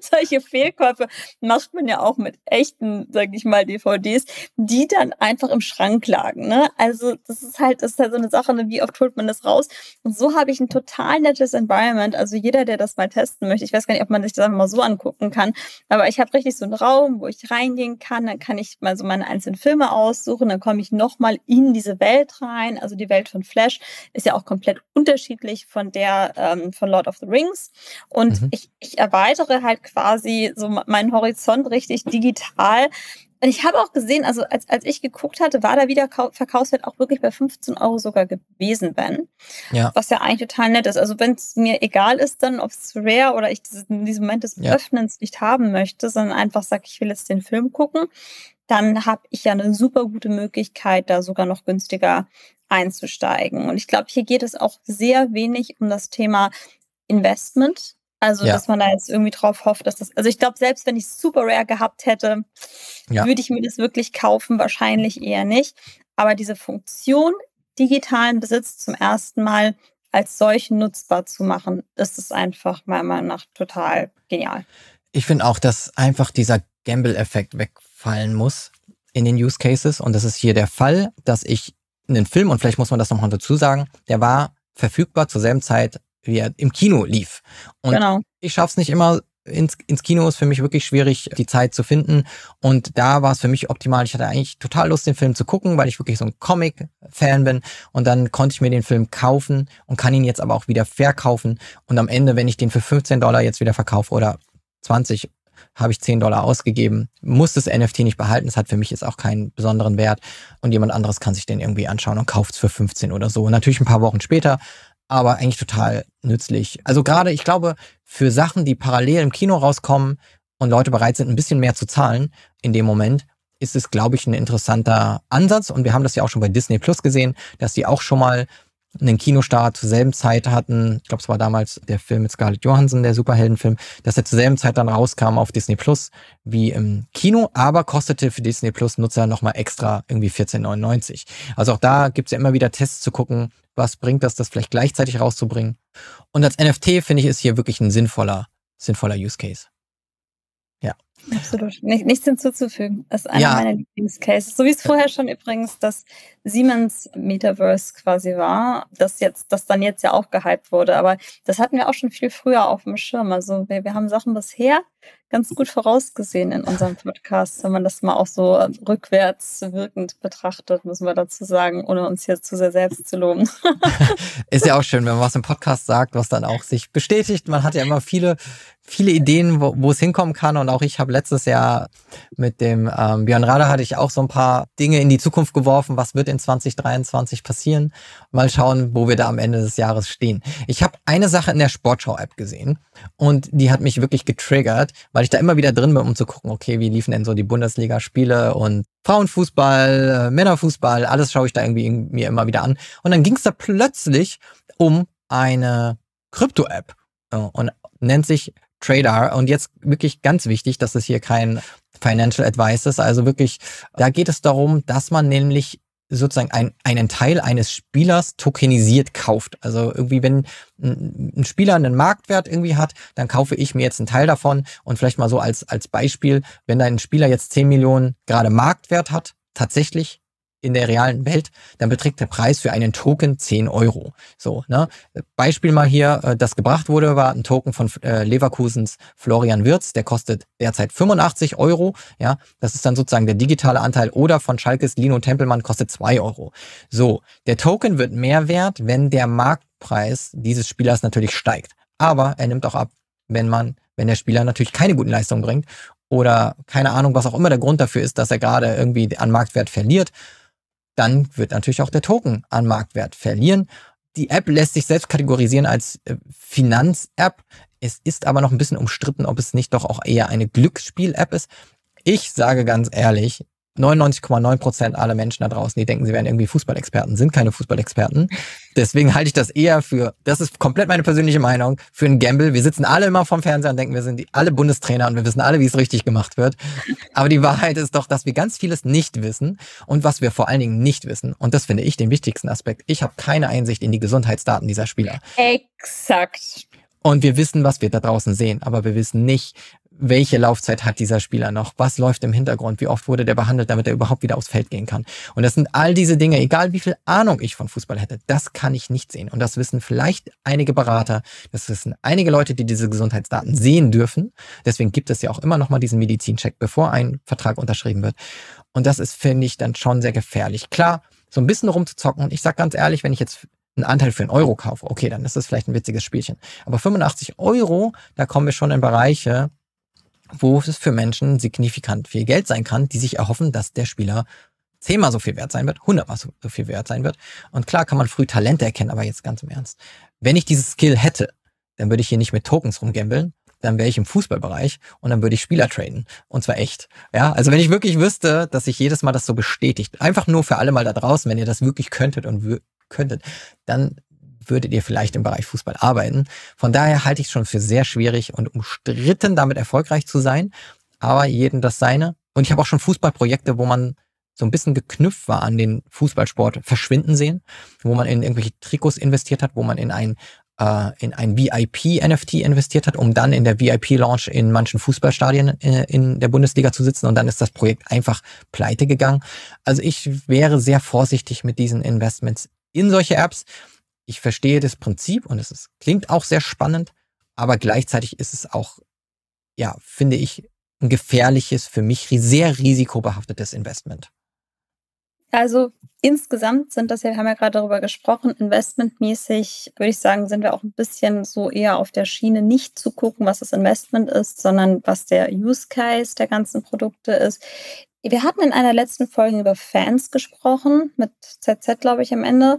solche Fehlkäufe macht man ja auch mit echten, sag ich mal, DVDs, die dann einfach im Schrank lagen. Ne? Also das ist halt, das ist halt so eine Sache, ne? wie oft holt man das raus? Und so habe ich ein total nettes Environment. Also jeder, der das mal testen möchte, ich weiß gar nicht, ob man sich das einfach mal so angucken kann, aber ich habe richtig so einen Raum, wo ich reingehen kann. Dann kann ich mal so meine einzelnen Filme aussuchen. Dann komme ich nochmal in diese Welt rein. Also die Welt von Flash ist ja auch komplett unterschiedlich von der ähm, von Lord of the Rings. Und mhm. ich, ich erweitere halt quasi so meinen Horizont richtig digital. Und ich habe auch gesehen, also als, als ich geguckt hatte, war der Wiederverkaufswert auch wirklich bei 15 Euro sogar gewesen, Ben. Ja. Was ja eigentlich total nett ist. Also wenn es mir egal ist, dann ob es rare oder ich in diesem Moment des ja. Öffnens nicht haben möchte, sondern einfach sage, ich will jetzt den Film gucken, dann habe ich ja eine super gute Möglichkeit, da sogar noch günstiger einzusteigen. Und ich glaube, hier geht es auch sehr wenig um das Thema Investment. Also, ja. dass man da jetzt irgendwie drauf hofft, dass das. Also, ich glaube, selbst wenn ich Super Rare gehabt hätte, ja. würde ich mir das wirklich kaufen. Wahrscheinlich eher nicht. Aber diese Funktion, digitalen Besitz zum ersten Mal als solchen nutzbar zu machen, das ist einfach meiner Meinung nach total genial. Ich finde auch, dass einfach dieser Gamble-Effekt wegfallen muss in den Use Cases. Und das ist hier der Fall, dass ich einen Film, und vielleicht muss man das nochmal dazu sagen, der war verfügbar zur selben Zeit, wie er im Kino lief. Und genau. ich schaffe es nicht immer ins, ins Kino ist für mich wirklich schwierig, die Zeit zu finden. Und da war es für mich optimal. Ich hatte eigentlich total Lust, den Film zu gucken, weil ich wirklich so ein Comic-Fan bin. Und dann konnte ich mir den Film kaufen und kann ihn jetzt aber auch wieder verkaufen. Und am Ende, wenn ich den für 15 Dollar jetzt wieder verkaufe oder 20 habe ich 10 Dollar ausgegeben, muss das NFT nicht behalten. Das hat für mich jetzt auch keinen besonderen Wert. Und jemand anderes kann sich den irgendwie anschauen und kauft es für 15 oder so. Und natürlich ein paar Wochen später, aber eigentlich total nützlich. Also gerade, ich glaube, für Sachen, die parallel im Kino rauskommen und Leute bereit sind, ein bisschen mehr zu zahlen in dem Moment, ist es, glaube ich, ein interessanter Ansatz. Und wir haben das ja auch schon bei Disney Plus gesehen, dass die auch schon mal einen Kinostart zur selben Zeit hatten. Ich glaube, es war damals der Film mit Scarlett Johansson, der Superheldenfilm, dass er zur selben Zeit dann rauskam auf Disney Plus wie im Kino, aber kostete für Disney Plus Nutzer nochmal extra irgendwie 14,99. Also auch da gibt's ja immer wieder Tests zu gucken, was bringt das, das vielleicht gleichzeitig rauszubringen. Und als NFT finde ich, ist hier wirklich ein sinnvoller, sinnvoller Use Case. Absolut. Nicht, nichts hinzuzufügen. Das ist einer ja. meiner Lieblingscases. So wie es vorher schon übrigens das Siemens Metaverse quasi war, das jetzt, das dann jetzt ja auch gehypt wurde. Aber das hatten wir auch schon viel früher auf dem Schirm. Also wir, wir haben Sachen bisher ganz gut vorausgesehen in unserem Podcast, wenn man das mal auch so rückwärts wirkend betrachtet, müssen wir dazu sagen, ohne uns jetzt zu sehr selbst zu loben. Ist ja auch schön, wenn man was im Podcast sagt, was dann auch sich bestätigt. Man hat ja immer viele, viele Ideen, wo, wo es hinkommen kann. Und auch ich habe letztes Jahr mit dem ähm, Björn Rader hatte ich auch so ein paar Dinge in die Zukunft geworfen. Was wird in 2023 passieren? Mal schauen, wo wir da am Ende des Jahres stehen. Ich habe eine Sache in der Sportschau-App gesehen und die hat mich wirklich getriggert, weil ich da immer wieder drin bin, um zu gucken, okay, wie liefen denn so die Bundesliga-Spiele und Frauenfußball, äh, Männerfußball, alles schaue ich da irgendwie mir immer wieder an. Und dann ging es da plötzlich um eine Krypto-App äh, und nennt sich Trader. Und jetzt wirklich ganz wichtig, dass es hier kein Financial Advice ist. Also wirklich, da geht es darum, dass man nämlich sozusagen ein, einen Teil eines Spielers tokenisiert kauft. Also irgendwie, wenn ein Spieler einen Marktwert irgendwie hat, dann kaufe ich mir jetzt einen Teil davon und vielleicht mal so als, als Beispiel, wenn dein Spieler jetzt 10 Millionen gerade Marktwert hat, tatsächlich, in der realen Welt, dann beträgt der Preis für einen Token 10 Euro. So, ne? Beispiel mal hier, äh, das gebracht wurde, war ein Token von äh, Leverkusens Florian Wirz, der kostet derzeit 85 Euro. Ja, das ist dann sozusagen der digitale Anteil oder von Schalkes Lino Tempelmann kostet 2 Euro. So, der Token wird mehr wert, wenn der Marktpreis dieses Spielers natürlich steigt. Aber er nimmt auch ab, wenn man, wenn der Spieler natürlich keine guten Leistungen bringt oder keine Ahnung, was auch immer der Grund dafür ist, dass er gerade irgendwie an Marktwert verliert dann wird natürlich auch der Token an Marktwert verlieren. Die App lässt sich selbst kategorisieren als äh, Finanz-App. Es ist aber noch ein bisschen umstritten, ob es nicht doch auch eher eine Glücksspiel-App ist. Ich sage ganz ehrlich, 99,9 Prozent aller Menschen da draußen, die denken, sie wären irgendwie Fußballexperten, sind keine Fußballexperten. Deswegen halte ich das eher für, das ist komplett meine persönliche Meinung, für ein Gamble. Wir sitzen alle immer vorm Fernseher und denken, wir sind die, alle Bundestrainer und wir wissen alle, wie es richtig gemacht wird. Aber die Wahrheit ist doch, dass wir ganz vieles nicht wissen und was wir vor allen Dingen nicht wissen. Und das finde ich den wichtigsten Aspekt. Ich habe keine Einsicht in die Gesundheitsdaten dieser Spieler. Exakt. Und wir wissen, was wir da draußen sehen, aber wir wissen nicht, welche Laufzeit hat dieser Spieler noch? Was läuft im Hintergrund? Wie oft wurde der behandelt, damit er überhaupt wieder aufs Feld gehen kann? Und das sind all diese Dinge, egal wie viel Ahnung ich von Fußball hätte, das kann ich nicht sehen. Und das wissen vielleicht einige Berater, das wissen einige Leute, die diese Gesundheitsdaten sehen dürfen. Deswegen gibt es ja auch immer noch mal diesen Medizincheck, bevor ein Vertrag unterschrieben wird. Und das ist, finde ich, dann schon sehr gefährlich. Klar, so ein bisschen rumzuzocken. Ich sag ganz ehrlich, wenn ich jetzt einen Anteil für einen Euro kaufe, okay, dann ist das vielleicht ein witziges Spielchen. Aber 85 Euro, da kommen wir schon in Bereiche, wo es für Menschen signifikant viel Geld sein kann, die sich erhoffen, dass der Spieler zehnmal so viel wert sein wird, hundertmal so viel wert sein wird. Und klar kann man früh Talente erkennen, aber jetzt ganz im Ernst. Wenn ich dieses Skill hätte, dann würde ich hier nicht mit Tokens rumgambeln, dann wäre ich im Fußballbereich und dann würde ich Spieler traden. Und zwar echt. Ja, also wenn ich wirklich wüsste, dass sich jedes Mal das so bestätigt, einfach nur für alle mal da draußen, wenn ihr das wirklich könntet und könntet, dann würdet ihr vielleicht im Bereich Fußball arbeiten. Von daher halte ich es schon für sehr schwierig und umstritten, damit erfolgreich zu sein. Aber jeden das seine. Und ich habe auch schon Fußballprojekte, wo man so ein bisschen geknüpft war an den Fußballsport verschwinden sehen, wo man in irgendwelche Trikots investiert hat, wo man in ein äh, in ein VIP-NFT investiert hat, um dann in der VIP-Launch in manchen Fußballstadien in, äh, in der Bundesliga zu sitzen und dann ist das Projekt einfach pleite gegangen. Also ich wäre sehr vorsichtig mit diesen Investments in solche Apps ich verstehe das Prinzip und es ist, klingt auch sehr spannend, aber gleichzeitig ist es auch, ja, finde ich, ein gefährliches, für mich sehr risikobehaftetes Investment. Also insgesamt sind das ja, wir haben ja gerade darüber gesprochen, investmentmäßig würde ich sagen, sind wir auch ein bisschen so eher auf der Schiene, nicht zu gucken, was das Investment ist, sondern was der Use Case der ganzen Produkte ist. Wir hatten in einer letzten Folge über Fans gesprochen, mit ZZ, glaube ich, am Ende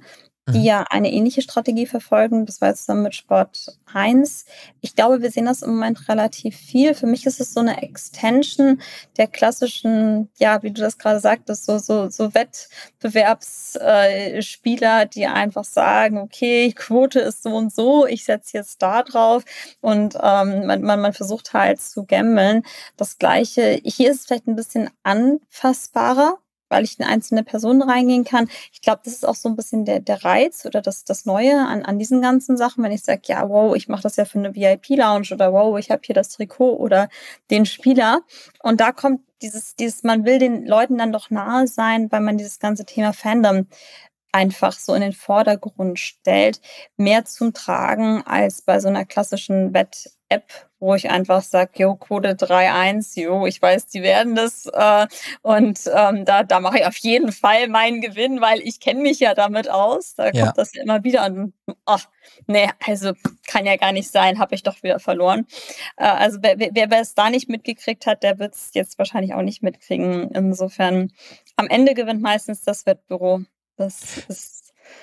die mhm. ja eine ähnliche Strategie verfolgen. Das war jetzt zusammen mit Sport 1. Ich glaube, wir sehen das im Moment relativ viel. Für mich ist es so eine Extension der klassischen, ja, wie du das gerade sagtest, so, so, so Wettbewerbsspieler, die einfach sagen, okay, Quote ist so und so, ich setze jetzt da drauf und ähm, man, man, man versucht halt zu gambeln. Das Gleiche, hier ist es vielleicht ein bisschen anfassbarer, weil ich in einzelne Personen reingehen kann. Ich glaube, das ist auch so ein bisschen der, der Reiz oder das, das Neue an, an diesen ganzen Sachen, wenn ich sage, ja, wow, ich mache das ja für eine VIP-Lounge oder wow, ich habe hier das Trikot oder den Spieler. Und da kommt dieses, dieses, man will den Leuten dann doch nahe sein, weil man dieses ganze Thema Fandom einfach so in den Vordergrund stellt, mehr zum Tragen als bei so einer klassischen Wett-App, wo ich einfach sage, jo, Quote 3.1, jo, ich weiß, die werden das. Äh, und ähm, da, da mache ich auf jeden Fall meinen Gewinn, weil ich kenne mich ja damit aus. Da ja. kommt das ja immer wieder und ach, nee, also kann ja gar nicht sein, habe ich doch wieder verloren. Äh, also wer, wer, wer es da nicht mitgekriegt hat, der wird es jetzt wahrscheinlich auch nicht mitkriegen. Insofern, am Ende gewinnt meistens das Wettbüro. Das ist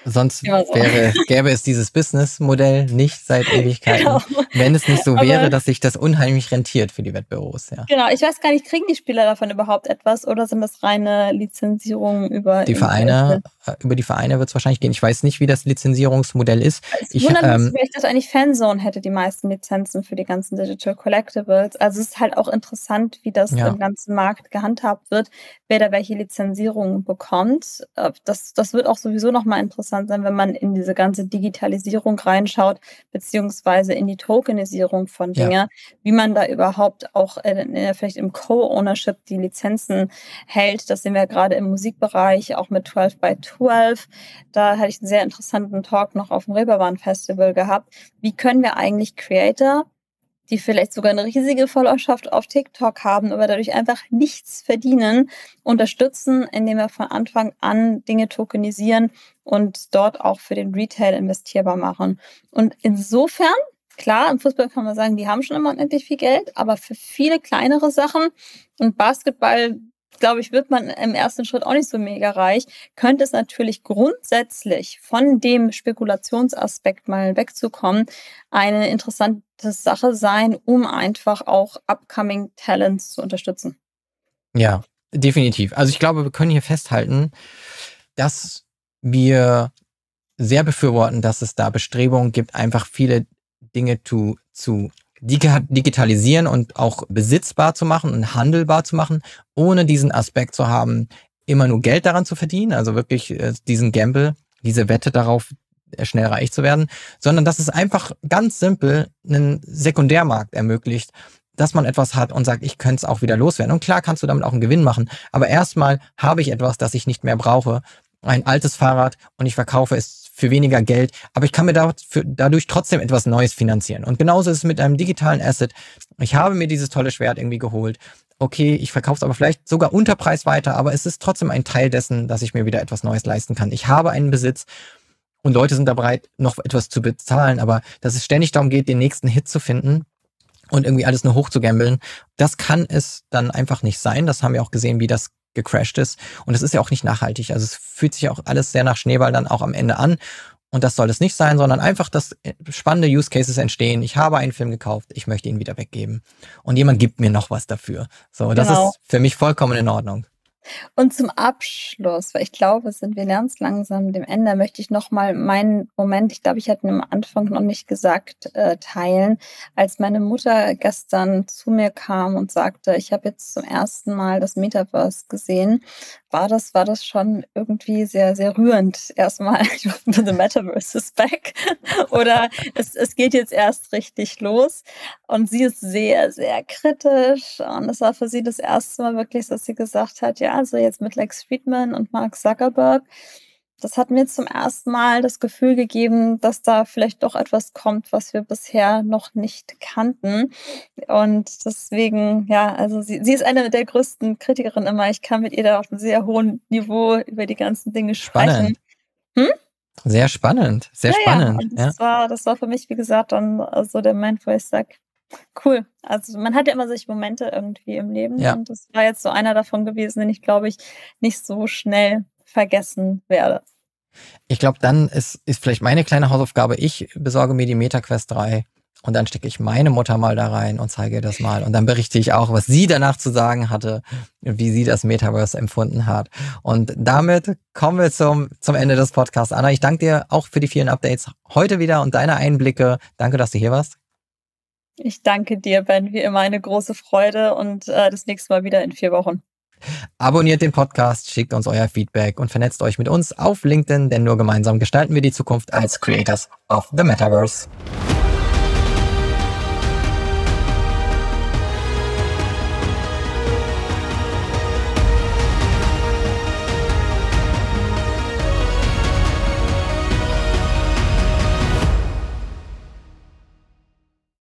Sonst so. wäre, gäbe es dieses Businessmodell nicht seit Ewigkeiten, genau. wenn es nicht so wäre, dass sich das unheimlich rentiert für die Wettbüros. Ja. Genau, ich weiß gar nicht, kriegen die Spieler davon überhaupt etwas oder sind das reine Lizenzierungen über die Vereine? Äh, über die Vereine wird es wahrscheinlich gehen. Ich weiß nicht, wie das Lizenzierungsmodell ist. Es ich wundert ähm, mich, dass eigentlich Fanzone hätte die meisten Lizenzen für die ganzen Digital Collectibles. Also es ist halt auch interessant, wie das ja. im ganzen Markt gehandhabt wird, wer da welche Lizenzierungen bekommt. Äh, das, das wird auch sowieso nochmal interessant interessant sein, wenn man in diese ganze Digitalisierung reinschaut, beziehungsweise in die Tokenisierung von Dingen, ja. wie man da überhaupt auch äh, vielleicht im Co-Ownership die Lizenzen hält. Das sehen wir gerade im Musikbereich, auch mit 12 by 12. Da hatte ich einen sehr interessanten Talk noch auf dem Reeperbahn Festival gehabt. Wie können wir eigentlich Creator die vielleicht sogar eine riesige Followerschaft auf TikTok haben, aber dadurch einfach nichts verdienen, unterstützen, indem wir von Anfang an Dinge tokenisieren und dort auch für den Retail investierbar machen. Und insofern, klar, im Fußball kann man sagen, die haben schon immer unendlich viel Geld, aber für viele kleinere Sachen und Basketball glaube ich, wird man im ersten Schritt auch nicht so mega reich, könnte es natürlich grundsätzlich von dem Spekulationsaspekt mal wegzukommen, eine interessante Sache sein, um einfach auch upcoming Talents zu unterstützen. Ja, definitiv. Also ich glaube, wir können hier festhalten, dass wir sehr befürworten, dass es da Bestrebungen gibt, einfach viele Dinge zu, zu digitalisieren und auch besitzbar zu machen und handelbar zu machen, ohne diesen Aspekt zu haben, immer nur Geld daran zu verdienen, also wirklich äh, diesen Gamble, diese Wette darauf, äh, schnell reich zu werden, sondern dass es einfach ganz simpel einen Sekundärmarkt ermöglicht, dass man etwas hat und sagt, ich könnte es auch wieder loswerden. Und klar kannst du damit auch einen Gewinn machen, aber erstmal habe ich etwas, das ich nicht mehr brauche, ein altes Fahrrad und ich verkaufe es für weniger Geld, aber ich kann mir dadurch trotzdem etwas Neues finanzieren. Und genauso ist es mit einem digitalen Asset. Ich habe mir dieses tolle Schwert irgendwie geholt. Okay, ich verkaufe es aber vielleicht sogar unter Preis weiter, aber es ist trotzdem ein Teil dessen, dass ich mir wieder etwas Neues leisten kann. Ich habe einen Besitz und Leute sind da bereit, noch etwas zu bezahlen, aber dass es ständig darum geht, den nächsten Hit zu finden, und irgendwie alles nur hoch zu gambeln. Das kann es dann einfach nicht sein. Das haben wir auch gesehen, wie das gecrashed ist. Und es ist ja auch nicht nachhaltig. Also es fühlt sich auch alles sehr nach Schneeball dann auch am Ende an. Und das soll es nicht sein, sondern einfach, dass spannende Use Cases entstehen. Ich habe einen Film gekauft, ich möchte ihn wieder weggeben. Und jemand gibt mir noch was dafür. So, das genau. ist für mich vollkommen in Ordnung. Und zum Abschluss, weil ich glaube, sind wir ganz langsam dem Ende, möchte ich nochmal meinen Moment, ich glaube, ich hatte ihn am Anfang noch nicht gesagt, äh, teilen, als meine Mutter gestern zu mir kam und sagte, ich habe jetzt zum ersten Mal das Metaverse gesehen, war das, war das schon irgendwie sehr, sehr rührend. Erstmal, the Metaverse is back. Oder es, es geht jetzt erst richtig los. Und sie ist sehr, sehr kritisch. Und es war für sie das erste Mal wirklich, dass sie gesagt hat, ja, also jetzt mit Lex Friedman und Mark Zuckerberg, das hat mir zum ersten Mal das Gefühl gegeben, dass da vielleicht doch etwas kommt, was wir bisher noch nicht kannten. Und deswegen, ja, also sie, sie ist eine der größten Kritikerinnen immer. Ich kann mit ihr da auf einem sehr hohen Niveau über die ganzen Dinge sprechen. Hm? Sehr spannend, sehr ja, spannend. Ja, das, ja. War, das war für mich, wie gesagt, dann so der Moment, wo ich sage, Cool. Also man hat ja immer sich Momente irgendwie im Leben ja. und das war jetzt so einer davon gewesen, den ich glaube ich nicht so schnell vergessen werde. Ich glaube, dann ist, ist vielleicht meine kleine Hausaufgabe, ich besorge mir die MetaQuest 3 und dann stecke ich meine Mutter mal da rein und zeige das mal. Und dann berichte ich auch, was sie danach zu sagen hatte, wie sie das Metaverse empfunden hat. Und damit kommen wir zum, zum Ende des Podcasts. Anna, ich danke dir auch für die vielen Updates heute wieder und deine Einblicke. Danke, dass du hier warst. Ich danke dir, Ben. Wie immer eine große Freude und äh, das nächste Mal wieder in vier Wochen. Abonniert den Podcast, schickt uns euer Feedback und vernetzt euch mit uns auf LinkedIn, denn nur gemeinsam gestalten wir die Zukunft als Creators of the Metaverse.